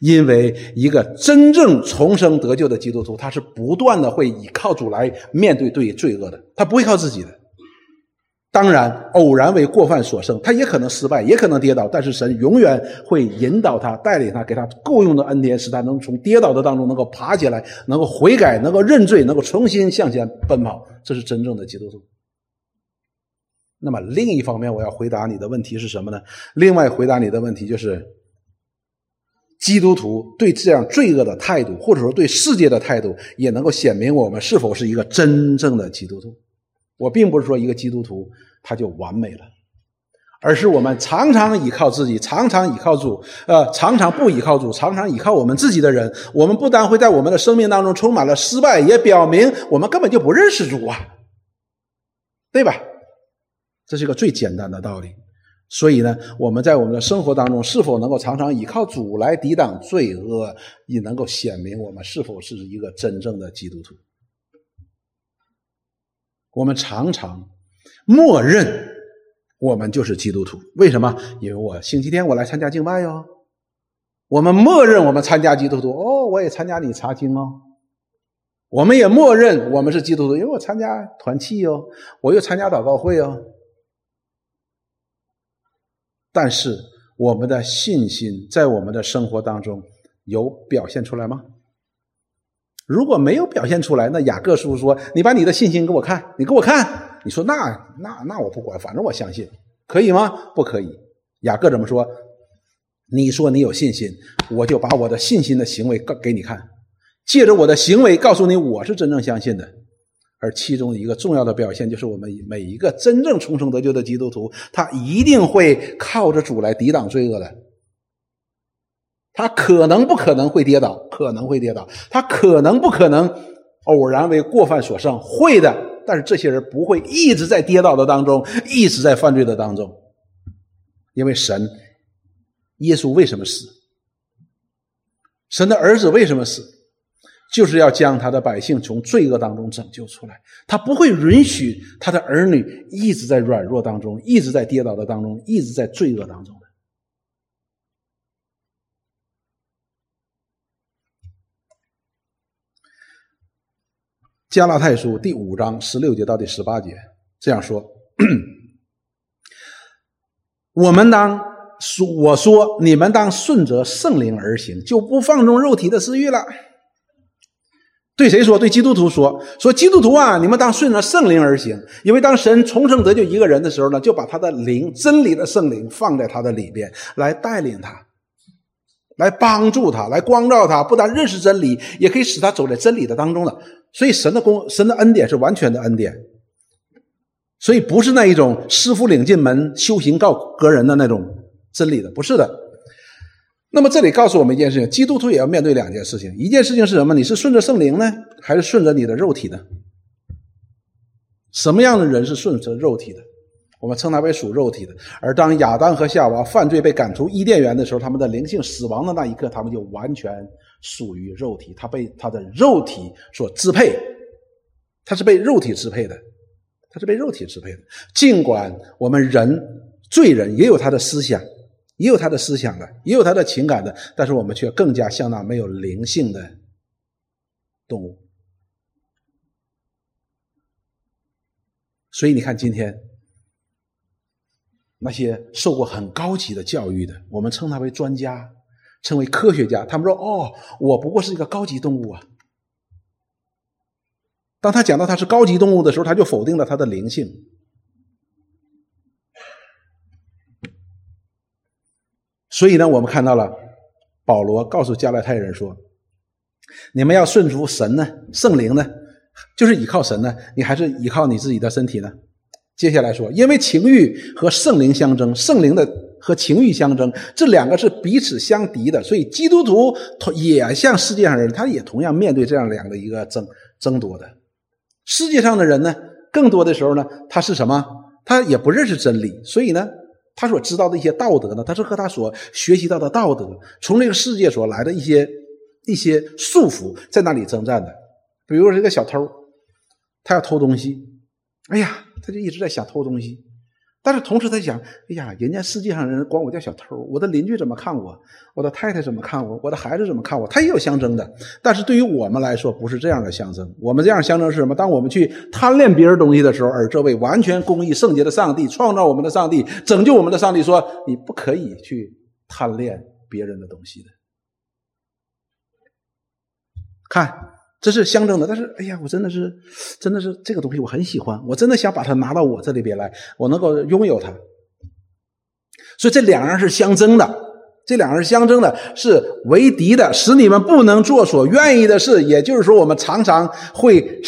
S1: 因为一个真正重生得救的基督徒，他是不断的会依靠主来面对对罪恶的，他不会靠自己的。当然，偶然为过犯所胜，他也可能失败，也可能跌倒，但是神永远会引导他、带领他，给他够用的恩典，使他能从跌倒的当中能够爬起来，能够悔改，能够认罪，能够重新向前奔跑。这是真正的基督徒。那么另一方面，我要回答你的问题是什么呢？另外回答你的问题就是，基督徒对这样罪恶的态度，或者说对世界的态度，也能够显明我们是否是一个真正的基督徒。我并不是说一个基督徒他就完美了。而是我们常常依靠自己，常常依靠主，呃，常常不依靠主，常常依靠我们自己的人，我们不但会在我们的生命当中充满了失败，也表明我们根本就不认识主啊，对吧？这是一个最简单的道理。所以呢，我们在我们的生活当中是否能够常常依靠主来抵挡罪恶，也能够显明我们是否是一个真正的基督徒。我们常常默认。我们就是基督徒，为什么？因为我星期天我来参加敬拜哟。我们默认我们参加基督徒哦，我也参加你查经哦。我们也默认我们是基督徒，因为我参加团契哦，我又参加祷告会哦。但是我们的信心在我们的生活当中有表现出来吗？如果没有表现出来，那雅各叔说：“你把你的信心给我看，你给我看。”你说那那那我不管，反正我相信，可以吗？不可以。雅各怎么说？你说你有信心，我就把我的信心的行为告给你看，借着我的行为告诉你我是真正相信的。而其中一个重要的表现就是，我们每一个真正重生得救的基督徒，他一定会靠着主来抵挡罪恶的。他可能不可能会跌倒，可能会跌倒，他可能不可能偶然为过犯所胜，会的。但是这些人不会一直在跌倒的当中，一直在犯罪的当中，因为神，耶稣为什么死？神的儿子为什么死？就是要将他的百姓从罪恶当中拯救出来。他不会允许他的儿女一直在软弱当中，一直在跌倒的当中，一直在罪恶当中。加拉太书第五章十六节到第十八节这样说：“ <clears throat> 我们当说，我说你们当顺着圣灵而行，就不放纵肉体的私欲了。”对谁说？对基督徒说：“说基督徒啊，你们当顺着圣灵而行，因为当神重生得救一个人的时候呢，就把他的灵，真理的圣灵放在他的里边，来带领他，来帮助他，来光照他，不但认识真理，也可以使他走在真理的当中了。”所以神的公神的恩典是完全的恩典，所以不是那一种师傅领进门、修行告个人的那种真理的，不是的。那么这里告诉我们一件事情：基督徒也要面对两件事情。一件事情是什么？你是顺着圣灵呢，还是顺着你的肉体呢？什么样的人是顺着肉体的？我们称他为属肉体的。而当亚当和夏娃犯罪被赶出伊甸园的时候，他们的灵性死亡的那一刻，他们就完全。属于肉体，他被他的肉体所支配，他是被肉体支配的，他是被肉体支配的。尽管我们人罪人也有他的思想，也有他的思想的，也有他的情感的，但是我们却更加像那没有灵性的动物。所以你看，今天那些受过很高级的教育的，我们称他为专家。成为科学家，他们说：“哦，我不过是一个高级动物啊。”当他讲到他是高级动物的时候，他就否定了他的灵性。所以呢，我们看到了保罗告诉加拉太人说：“你们要顺服神呢，圣灵呢，就是依靠神呢，你还是依靠你自己的身体呢？”接下来说：“因为情欲和圣灵相争，圣灵的。”和情欲相争，这两个是彼此相敌的，所以基督徒同也像世界上人，他也同样面对这样两个一个争争夺的。世界上的人呢，更多的时候呢，他是什么？他也不认识真理，所以呢，他所知道的一些道德呢，他是和他所学习到的道德，从这个世界所来的一些一些束缚，在那里征战的。比如说，这个小偷，他要偷东西，哎呀，他就一直在想偷东西。但是同时，他想：哎呀，人家世界上人管我叫小偷，我的邻居怎么看我？我的太太怎么看我？我的孩子怎么看我？他也有象征的。但是对于我们来说，不是这样的象征。我们这样象征是什么？当我们去贪恋别人东西的时候，而这位完全公义圣洁的上帝、创造我们的上帝、拯救我们的上帝说：你不可以去贪恋别人的东西的。看，这是相争的。但是，哎呀，我真的是，真的是这个东西我很喜欢，我真的想把它拿到我这里边来，我能够拥有它。所以这两样是相争的，这两样是相争的，是为敌的，使你们不能做所愿意的事。也就是说，我们常常会，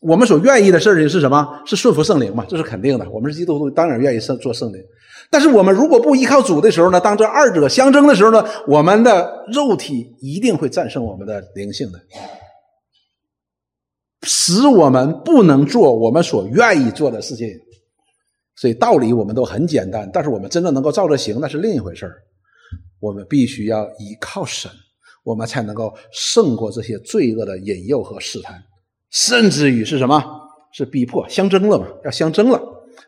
S1: 我们所愿意的事情是什么？是顺服圣灵嘛？这是肯定的。我们是基督徒，当然愿意圣做圣灵。但是我们如果不依靠主的时候呢？当这二者相争的时候呢？我们的肉体一定会战胜我们的灵性的，使我们不能做我们所愿意做的事情。所以道理我们都很简单，但是我们真正能够照着行，那是另一回事我们必须要依靠神，我们才能够胜过这些罪恶的引诱和试探，甚至于是什么？是逼迫，相争了嘛？要相争了，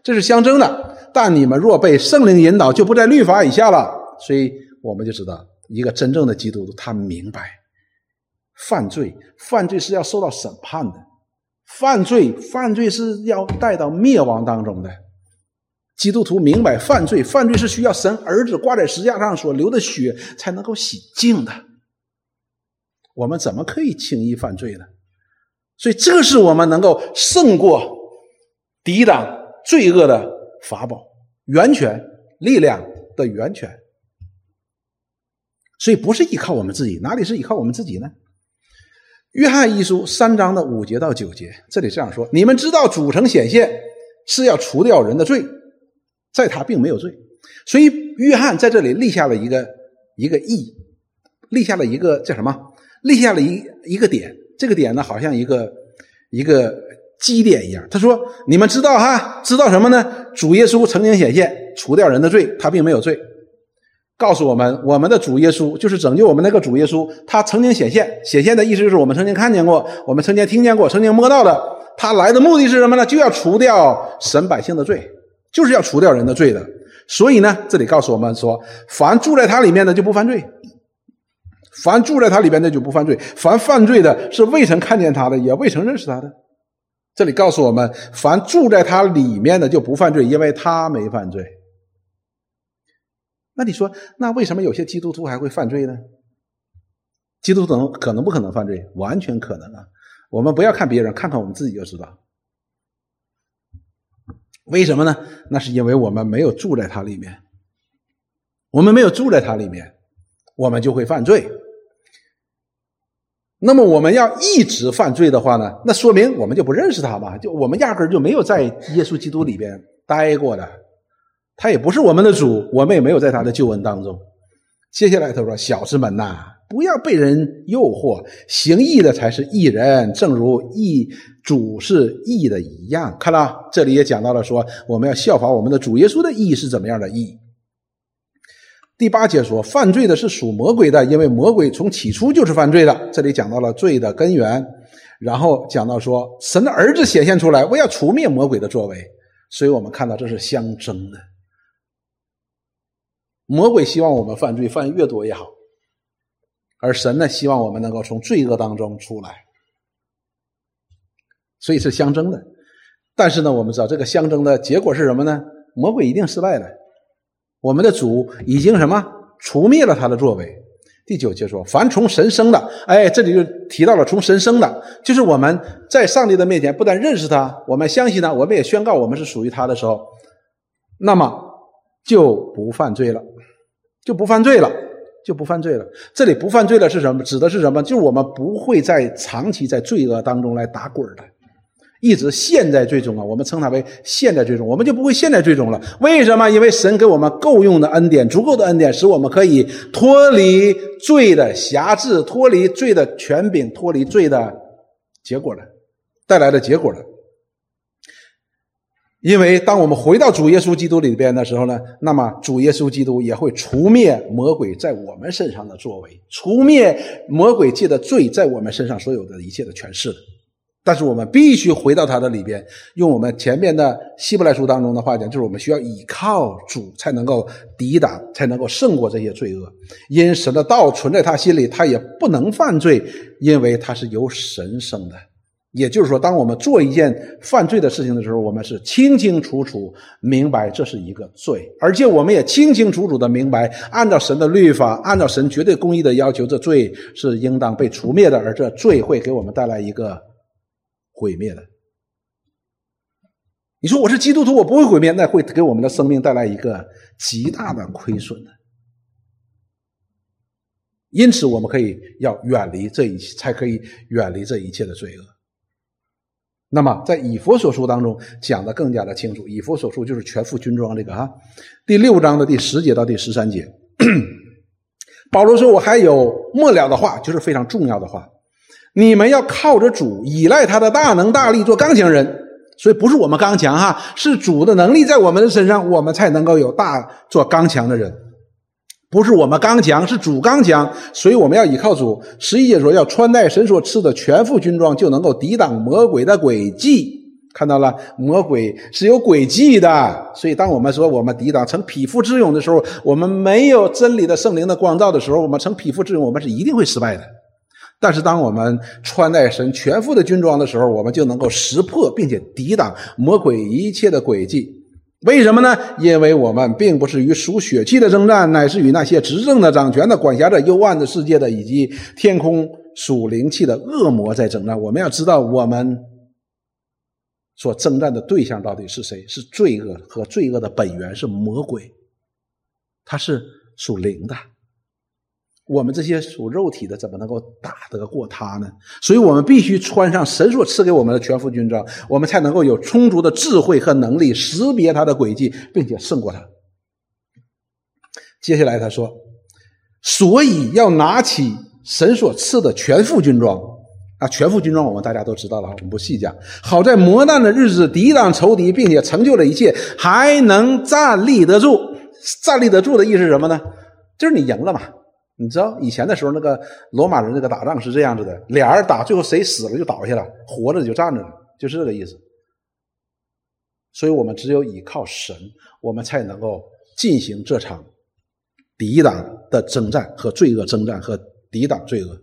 S1: 这是相争的。但你们若被圣灵引导，就不在律法以下了。所以我们就知道，一个真正的基督徒，他明白，犯罪，犯罪是要受到审判的，犯罪，犯罪是要带到灭亡当中的。基督徒明白犯罪，犯罪是需要神儿子挂在石架上所流的血才能够洗净的。我们怎么可以轻易犯罪呢？所以，这是我们能够胜过、抵挡罪恶的法宝、源泉、力量的源泉。所以，不是依靠我们自己，哪里是依靠我们自己呢？约翰一书三章的五节到九节，这里这样说：你们知道主成显现是要除掉人的罪。在他并没有罪，所以约翰在这里立下了一个一个义，立下了一个叫什么？立下了一一个点。这个点呢，好像一个一个基点一样。他说：“你们知道哈？知道什么呢？主耶稣曾经显现，除掉人的罪，他并没有罪。告诉我们，我们的主耶稣就是拯救我们那个主耶稣，他曾经显现。显现的意思就是我们曾经看见过，我们曾经听见过，曾经摸到的。他来的目的是什么呢？就要除掉神百姓的罪。”就是要除掉人的罪的，所以呢，这里告诉我们说，凡住在他里面的就不犯罪，凡住在他里边的就不犯罪，凡犯罪的是未曾看见他的，也未曾认识他的。这里告诉我们，凡住在他里面的就不犯罪，因为他没犯罪。那你说，那为什么有些基督徒还会犯罪呢？基督徒可能不可能犯罪？完全可能啊！我们不要看别人，看看我们自己就知道。为什么呢？那是因为我们没有住在它里面，我们没有住在它里面，我们就会犯罪。那么我们要一直犯罪的话呢？那说明我们就不认识他嘛？就我们压根就没有在耶稣基督里边待过的，他也不是我们的主，我们也没有在他的旧恩当中。接下来他说：“小子们呐。”不要被人诱惑，行义的才是义人，正如义主是义的一样。看了，这里也讲到了，说我们要效法我们的主耶稣的义是怎么样的义。第八节说，犯罪的是属魔鬼的，因为魔鬼从起初就是犯罪的。这里讲到了罪的根源，然后讲到说，神的儿子显现出来，我要除灭魔鬼的作为。所以我们看到这是相争的，魔鬼希望我们犯罪，犯越多越好。而神呢，希望我们能够从罪恶当中出来，所以是相争的。但是呢，我们知道这个相争的结果是什么呢？魔鬼一定失败了。我们的主已经什么除灭了他的作为。第九节说：“凡从神生的，哎，这里就提到了从神生的，就是我们在上帝的面前不但认识他，我们相信他，我们也宣告我们是属于他的时候，那么就不犯罪了，就不犯罪了。”就不犯罪了。这里不犯罪了是什么？指的是什么？就是我们不会在长期在罪恶当中来打滚的，一直陷在最终啊。我们称它为陷在最终，我们就不会陷在最终了。为什么？因为神给我们够用的恩典，足够的恩典，使我们可以脱离罪的辖制，脱离罪的权柄，脱离罪的结果的带来的结果的。因为当我们回到主耶稣基督里边的时候呢，那么主耶稣基督也会除灭魔鬼在我们身上的作为，除灭魔鬼界的罪在我们身上所有的一切的诠释。但是我们必须回到他的里边，用我们前面的希伯来书当中的话讲，就是我们需要依靠主才能够抵挡，才能够胜过这些罪恶。因神的道存在他心里，他也不能犯罪，因为他是由神生的。也就是说，当我们做一件犯罪的事情的时候，我们是清清楚楚明白这是一个罪，而且我们也清清楚楚的明白，按照神的律法，按照神绝对公义的要求，这罪是应当被除灭的，而这罪会给我们带来一个毁灭的。你说我是基督徒，我不会毁灭，那会给我们的生命带来一个极大的亏损的。因此，我们可以要远离这一切，才可以远离这一切的罪恶。那么，在以佛所书当中讲的更加的清楚。以佛所书就是全副军装这个哈，第六章的第十节到第十三节，<clears throat> 保罗说：“我还有末了的话，就是非常重要的话。你们要靠着主，依赖他的大能大力，做刚强人。所以不是我们刚强哈，是主的能力在我们的身上，我们才能够有大做刚强的人。”不是我们刚强，是主刚强，所以我们要依靠主。十一节说要穿戴神所赐的全副军装，就能够抵挡魔鬼的诡计。看到了，魔鬼是有诡计的。所以，当我们说我们抵挡成匹夫之勇的时候，我们没有真理的圣灵的光照的时候，我们成匹夫之勇，我们是一定会失败的。但是，当我们穿戴神全副的军装的时候，我们就能够识破并且抵挡魔鬼一切的诡计。为什么呢？因为我们并不是与属血气的征战，乃是与那些执政的、掌权的、管辖着幽暗的世界的，以及天空属灵气的恶魔在征战。我们要知道，我们所征战的对象到底是谁？是罪恶和罪恶的本源是魔鬼，它是属灵的。我们这些属肉体的，怎么能够打得过他呢？所以我们必须穿上神所赐给我们的全副军装，我们才能够有充足的智慧和能力识别他的诡计，并且胜过他。接下来他说：“所以要拿起神所赐的全副军装啊！全副军装，我们大家都知道了，我们不细讲。好在磨难的日子抵挡仇敌，并且成就了一切，还能站立得住。站立得住的意思是什么呢？就是你赢了嘛。”你知道以前的时候，那个罗马人那个打仗是这样子的：俩人打，最后谁死了就倒下了，活着就站着了，就是这个意思。所以我们只有依靠神，我们才能够进行这场抵挡的征战和罪恶征战和抵挡罪恶，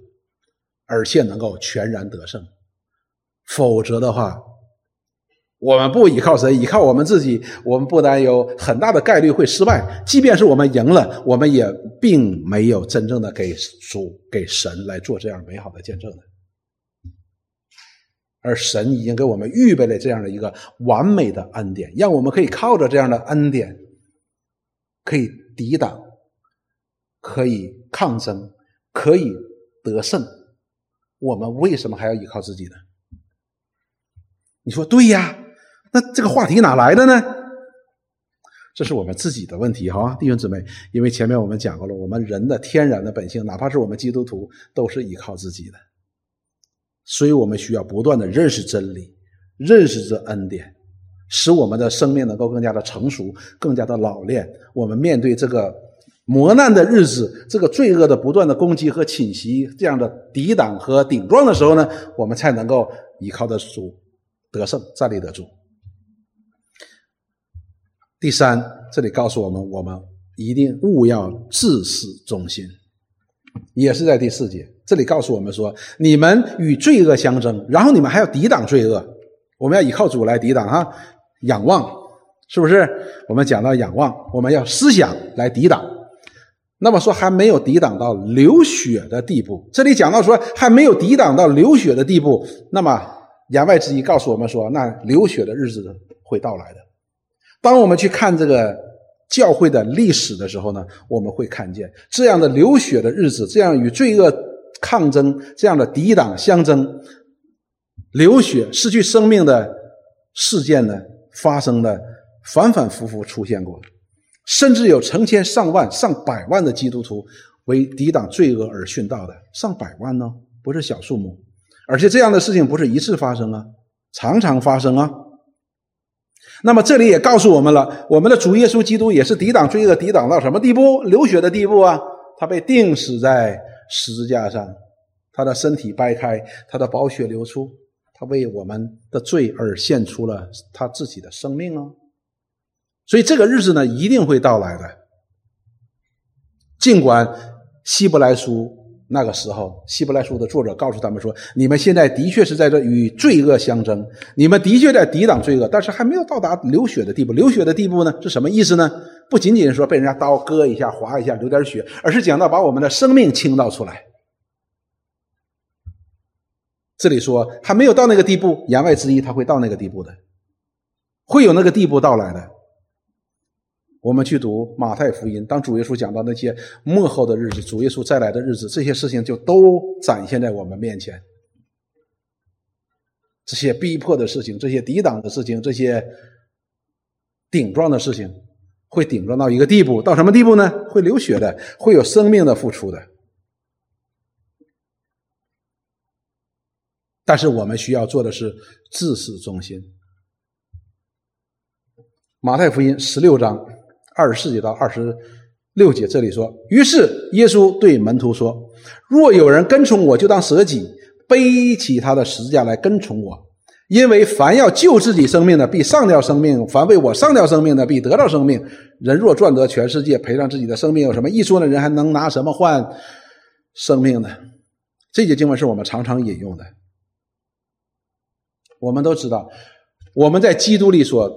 S1: 而且能够全然得胜。否则的话，我们不依靠神，依靠我们自己，我们不但有很大的概率会失败。即便是我们赢了，我们也并没有真正的给主、给神来做这样美好的见证的。而神已经给我们预备了这样的一个完美的恩典，让我们可以靠着这样的恩典，可以抵挡，可以抗争，可以得胜。我们为什么还要依靠自己呢？你说对呀。那这个话题哪来的呢？这是我们自己的问题，哈，弟兄姊妹。因为前面我们讲过了，我们人的天然的本性，哪怕是我们基督徒，都是依靠自己的。所以我们需要不断的认识真理，认识这恩典，使我们的生命能够更加的成熟，更加的老练。我们面对这个磨难的日子，这个罪恶的不断的攻击和侵袭，这样的抵挡和顶撞的时候呢，我们才能够依靠得住，得胜，站立得住。第三，这里告诉我们，我们一定勿要自始忠心，也是在第四节。这里告诉我们说，你们与罪恶相争，然后你们还要抵挡罪恶。我们要依靠主来抵挡哈，仰望，是不是？我们讲到仰望，我们要思想来抵挡。那么说还没有抵挡到流血的地步。这里讲到说还没有抵挡到流血的地步，那么言外之意告诉我们说，那流血的日子会到来的。当我们去看这个教会的历史的时候呢，我们会看见这样的流血的日子，这样与罪恶抗争，这样的抵挡相争、流血、失去生命的事件呢，发生的反反复复出现过，甚至有成千上万、上百万的基督徒为抵挡罪恶而殉道的，上百万呢，不是小数目，而且这样的事情不是一次发生啊，常常发生啊。那么这里也告诉我们了，我们的主耶稣基督也是抵挡罪恶，抵挡到什么地步？流血的地步啊！他被钉死在十字架上，他的身体掰开，他的宝血流出，他为我们的罪而献出了他自己的生命啊！所以这个日子呢，一定会到来的。尽管希伯来书那个时候，希伯来书的作者告诉他们说：“你们现在的确是在这与罪恶相争，你们的确在抵挡罪恶，但是还没有到达流血的地步。流血的地步呢，是什么意思呢？不仅仅说被人家刀割一下、划一下流点血，而是讲到把我们的生命倾倒出来。这里说还没有到那个地步，言外之意他会到那个地步的，会有那个地步到来的。”我们去读马太福音，当主耶稣讲到那些幕后的日子，主耶稣再来的日子，这些事情就都展现在我们面前。这些逼迫的事情，这些抵挡的事情，这些顶撞的事情，会顶撞到一个地步，到什么地步呢？会流血的，会有生命的付出的。但是我们需要做的是自始忠心。马太福音十六章。二十四节到二十六节，这里说：“于是耶稣对门徒说：若有人跟从我，就当舍己，背起他的十字架来跟从我。因为凡要救自己生命的，必上吊生命；凡为我上吊生命的，必得到生命。人若赚得全世界，赔上自己的生命，有什么益处呢？人还能拿什么换生命呢？”这节经文是我们常常引用的。我们都知道，我们在基督里所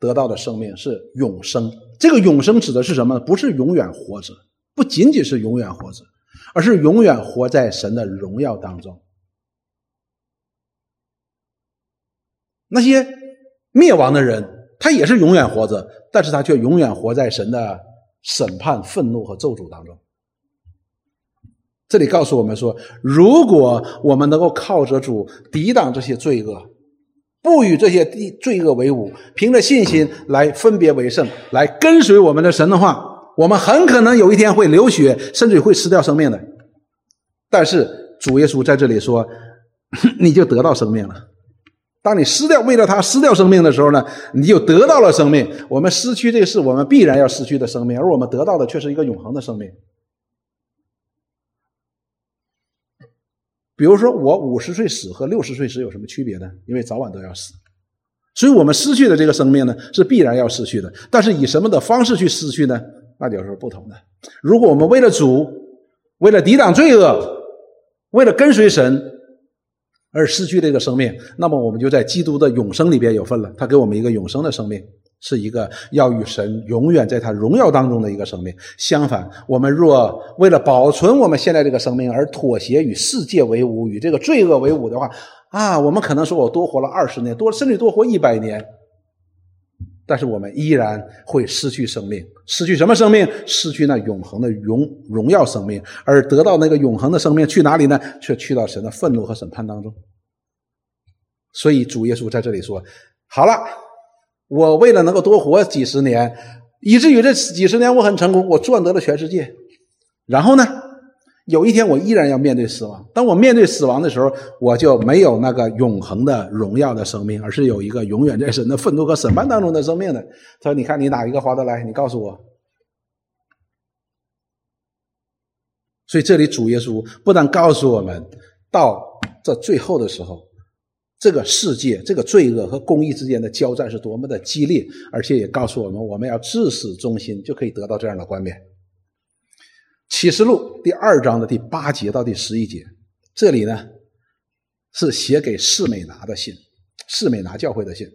S1: 得到的生命是永生。这个永生指的是什么呢？不是永远活着，不仅仅是永远活着，而是永远活在神的荣耀当中。那些灭亡的人，他也是永远活着，但是他却永远活在神的审判、愤怒和咒诅当中。这里告诉我们说，如果我们能够靠着主抵挡这些罪恶。不与这些地罪恶为伍，凭着信心来分别为圣，来跟随我们的神的话，我们很可能有一天会流血，甚至会失掉生命的。但是主耶稣在这里说，<laughs> 你就得到生命了。当你失掉为了他失掉生命的时候呢，你就得到了生命。我们失去这是我们必然要失去的生命，而我们得到的却是一个永恒的生命。比如说，我五十岁死和六十岁死有什么区别呢？因为早晚都要死，所以我们失去的这个生命呢，是必然要失去的。但是以什么的方式去失去呢？那就是不同的。如果我们为了主，为了抵挡罪恶，为了跟随神而失去这个生命，那么我们就在基督的永生里边有份了。他给我们一个永生的生命。是一个要与神永远在他荣耀当中的一个生命。相反，我们若为了保存我们现在这个生命而妥协与世界为伍，与这个罪恶为伍的话，啊，我们可能说我多活了二十年，多甚至多活一百年，但是我们依然会失去生命。失去什么生命？失去那永恒的荣荣耀生命，而得到那个永恒的生命去哪里呢？却去到神的愤怒和审判当中。所以主耶稣在这里说：“好了。”我为了能够多活几十年，以至于这几十年我很成功，我赚得了全世界。然后呢，有一天我依然要面对死亡。当我面对死亡的时候，我就没有那个永恒的荣耀的生命，而是有一个永远在神的愤怒和审判当中的生命的。他说：“你看，你哪一个划得来？你告诉我。”所以这里主耶稣不但告诉我们，到这最后的时候。这个世界，这个罪恶和公义之间的交战是多么的激烈，而且也告诉我们，我们要至死忠心，就可以得到这样的冠冕。启示录第二章的第八节到第十一节，这里呢是写给士美拿的信，士美拿教会的信。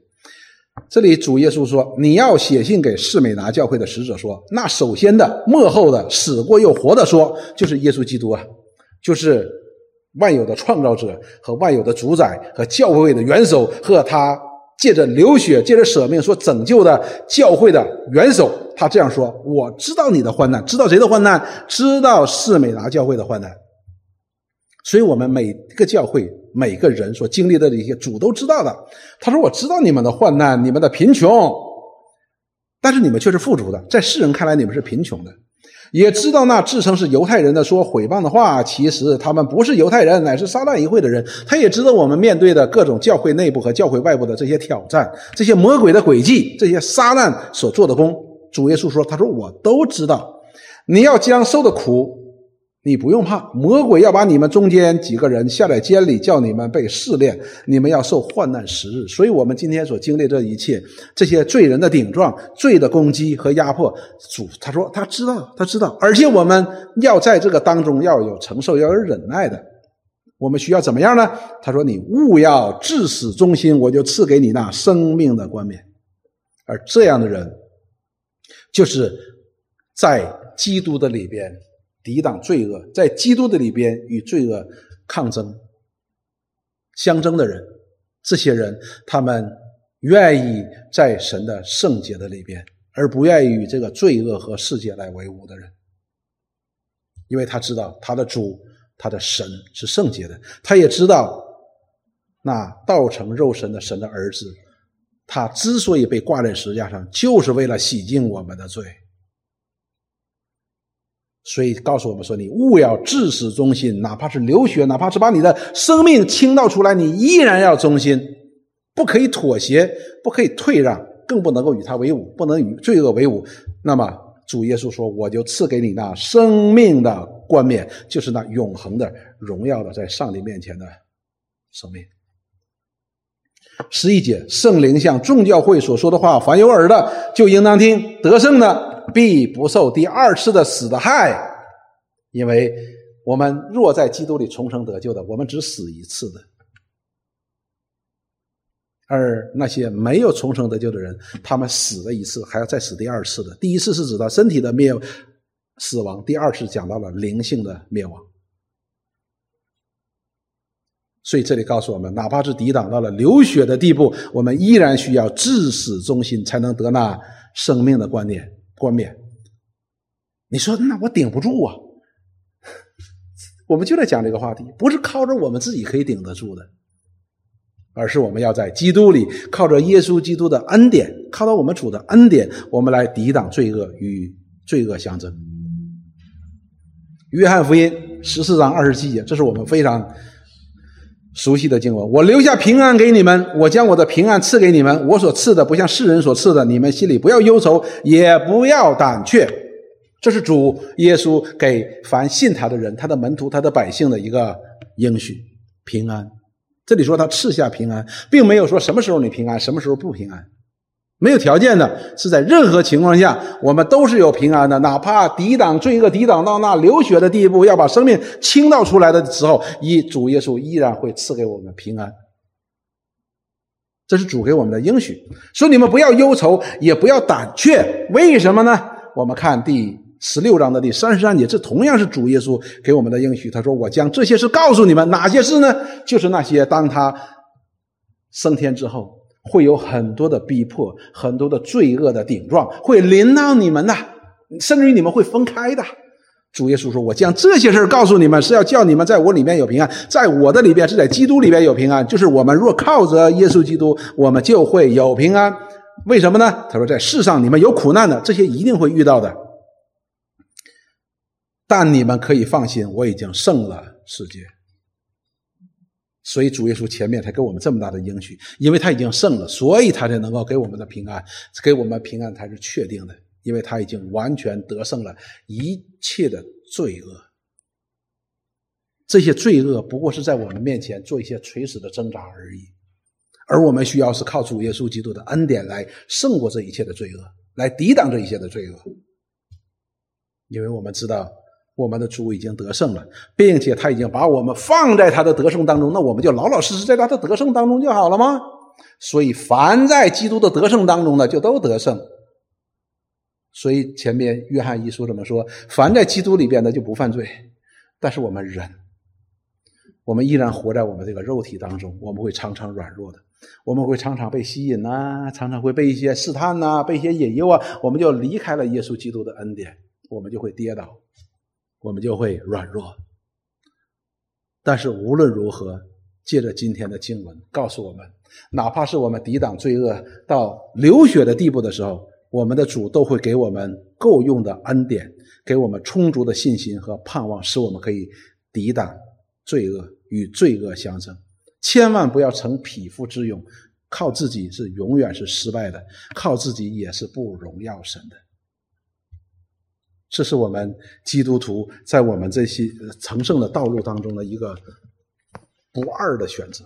S1: 这里主耶稣说：“你要写信给士美拿教会的使者说，那首先的、幕后的、死过又活的说，就是耶稣基督啊，就是。”万有的创造者和万有的主宰和教会的元首和他借着流血借着舍命所拯救的教会的元首，他这样说：“我知道你的患难，知道谁的患难？知道士美达教会的患难。所以，我们每个教会每个人所经历的这些主都知道的。他说：我知道你们的患难，你们的贫穷，但是你们却是富足的。在世人看来，你们是贫穷的。”也知道那自称是犹太人的说毁谤的话，其实他们不是犹太人，乃是撒旦一会的人。他也知道我们面对的各种教会内部和教会外部的这些挑战，这些魔鬼的诡计，这些撒旦所做的功。主耶稣说：“他说我都知道，你要将受的苦，你不用怕，魔鬼要把你们中间几个人下在监里，叫你们被试炼，你们要受患难时日。所以，我们今天所经历这一切，这些罪人的顶撞、罪的攻击和压迫，主他说他知道，他知道，而且我们要在这个当中要有承受，要有忍耐的。我们需要怎么样呢？他说：“你勿要至死忠心，我就赐给你那生命的冠冕。”而这样的人，就是在基督的里边。抵挡罪恶，在基督的里边与罪恶抗争、相争的人，这些人他们愿意在神的圣洁的里边，而不愿意与这个罪恶和世界来为伍的人，因为他知道他的主、他的神是圣洁的，他也知道那道成肉身的神的儿子，他之所以被挂在石架上，就是为了洗净我们的罪。所以告诉我们说：“你勿要至死忠心，哪怕是流血，哪怕是把你的生命倾倒出来，你依然要忠心，不可以妥协，不可以退让，更不能够与他为伍，不能与罪恶为伍。那么主耶稣说：‘我就赐给你那生命的冠冕，就是那永恒的荣耀的，在上帝面前的生命。’十一节，圣灵向众教会所说的话，凡有耳的就应当听，得胜的。”必不受第二次的死的害，因为我们若在基督里重生得救的，我们只死一次的；而那些没有重生得救的人，他们死了一次，还要再死第二次的。第一次是指到身体的灭死亡，第二次讲到了灵性的灭亡。所以这里告诉我们，哪怕是抵挡到了流血的地步，我们依然需要至死忠心，才能得那生命的观念。冠冕，你说那我顶不住啊？<laughs> 我们就在讲这个话题，不是靠着我们自己可以顶得住的，而是我们要在基督里，靠着耶稣基督的恩典，靠着我们主的恩典，我们来抵挡罪恶与罪恶相争。约翰福音十四章二十七节，这是我们非常。熟悉的经文，我留下平安给你们，我将我的平安赐给你们，我所赐的不像世人所赐的，你们心里不要忧愁，也不要胆怯。这是主耶稣给凡信他的人、他的门徒、他的百姓的一个应许：平安。这里说他赐下平安，并没有说什么时候你平安，什么时候不平安。没有条件的，是在任何情况下，我们都是有平安的。哪怕抵挡罪恶，抵挡到那流血的地步，要把生命倾倒出来的时候，一主耶稣依然会赐给我们平安。这是主给我们的应许，说你们不要忧愁，也不要胆怯。为什么呢？我们看第十六章的第三十三节，这同样是主耶稣给我们的应许。他说：“我将这些事告诉你们，哪些事呢？就是那些当他升天之后。”会有很多的逼迫，很多的罪恶的顶撞，会临到你们的，甚至于你们会分开的。主耶稣说：“我将这些事告诉你们，是要叫你们在我里面有平安，在我的里边是在基督里边有平安。就是我们若靠着耶稣基督，我们就会有平安。为什么呢？他说，在世上你们有苦难的，这些一定会遇到的，但你们可以放心，我已经胜了世界。”所以主耶稣前面才给我们这么大的应许，因为他已经胜了，所以他才能够给我们的平安，给我们平安才是确定的，因为他已经完全得胜了一切的罪恶。这些罪恶不过是在我们面前做一些垂死的挣扎而已，而我们需要是靠主耶稣基督的恩典来胜过这一切的罪恶，来抵挡这一切的罪恶，因为我们知道。我们的主已经得胜了，并且他已经把我们放在他的得胜当中，那我们就老老实实在他的得胜当中就好了吗？所以，凡在基督的得胜当中呢，就都得胜。所以前面约翰一书怎么说？凡在基督里边的就不犯罪。但是我们人，我们依然活在我们这个肉体当中，我们会常常软弱的，我们会常常被吸引呐，常常会被一些试探呐，被一些引诱啊，我们就离开了耶稣基督的恩典，我们就会跌倒。我们就会软弱，但是无论如何，借着今天的经文告诉我们，哪怕是我们抵挡罪恶到流血的地步的时候，我们的主都会给我们够用的恩典，给我们充足的信心和盼望，使我们可以抵挡罪恶与罪恶相争。千万不要逞匹夫之勇，靠自己是永远是失败的，靠自己也是不荣耀神的。这是我们基督徒在我们这些成圣的道路当中的一个不二的选择。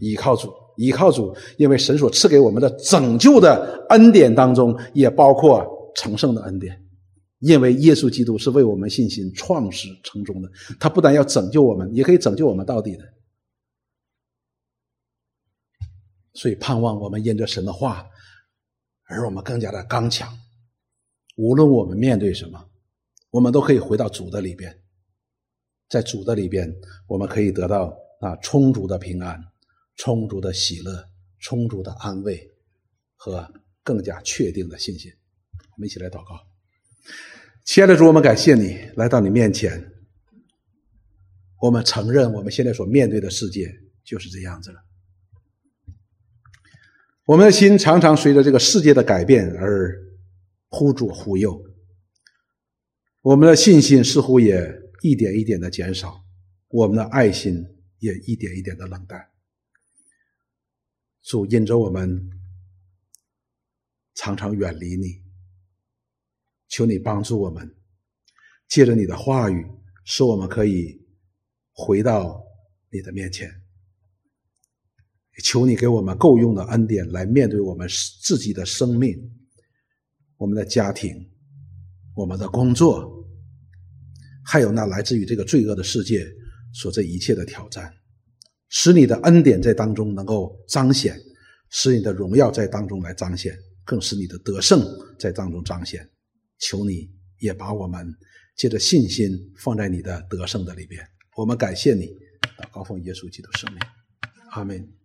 S1: 依靠主，依靠主，因为神所赐给我们的拯救的恩典当中，也包括成圣的恩典。因为耶稣基督是为我们信心创始成终的，他不但要拯救我们，也可以拯救我们到底的。所以，盼望我们因着神的话，而我们更加的刚强。无论我们面对什么，我们都可以回到主的里边，在主的里边，我们可以得到啊充足的平安。充足的喜乐，充足的安慰，和更加确定的信心。我们一起来祷告，亲爱的主，我们感谢你来到你面前。我们承认，我们现在所面对的世界就是这样子了。我们的心常常随着这个世界的改变而忽左忽右，我们的信心似乎也一点一点的减少，我们的爱心也一点一点的冷淡。主因着我们常常远离你，求你帮助我们，借着你的话语，使我们可以回到你的面前。求你给我们够用的恩典，来面对我们自己的生命、我们的家庭、我们的工作，还有那来自于这个罪恶的世界所这一切的挑战。使你的恩典在当中能够彰显，使你的荣耀在当中来彰显，更使你的得胜在当中彰显。求你也把我们借着信心放在你的得胜的里边。我们感谢你，祷告奉耶稣基督圣名，阿门。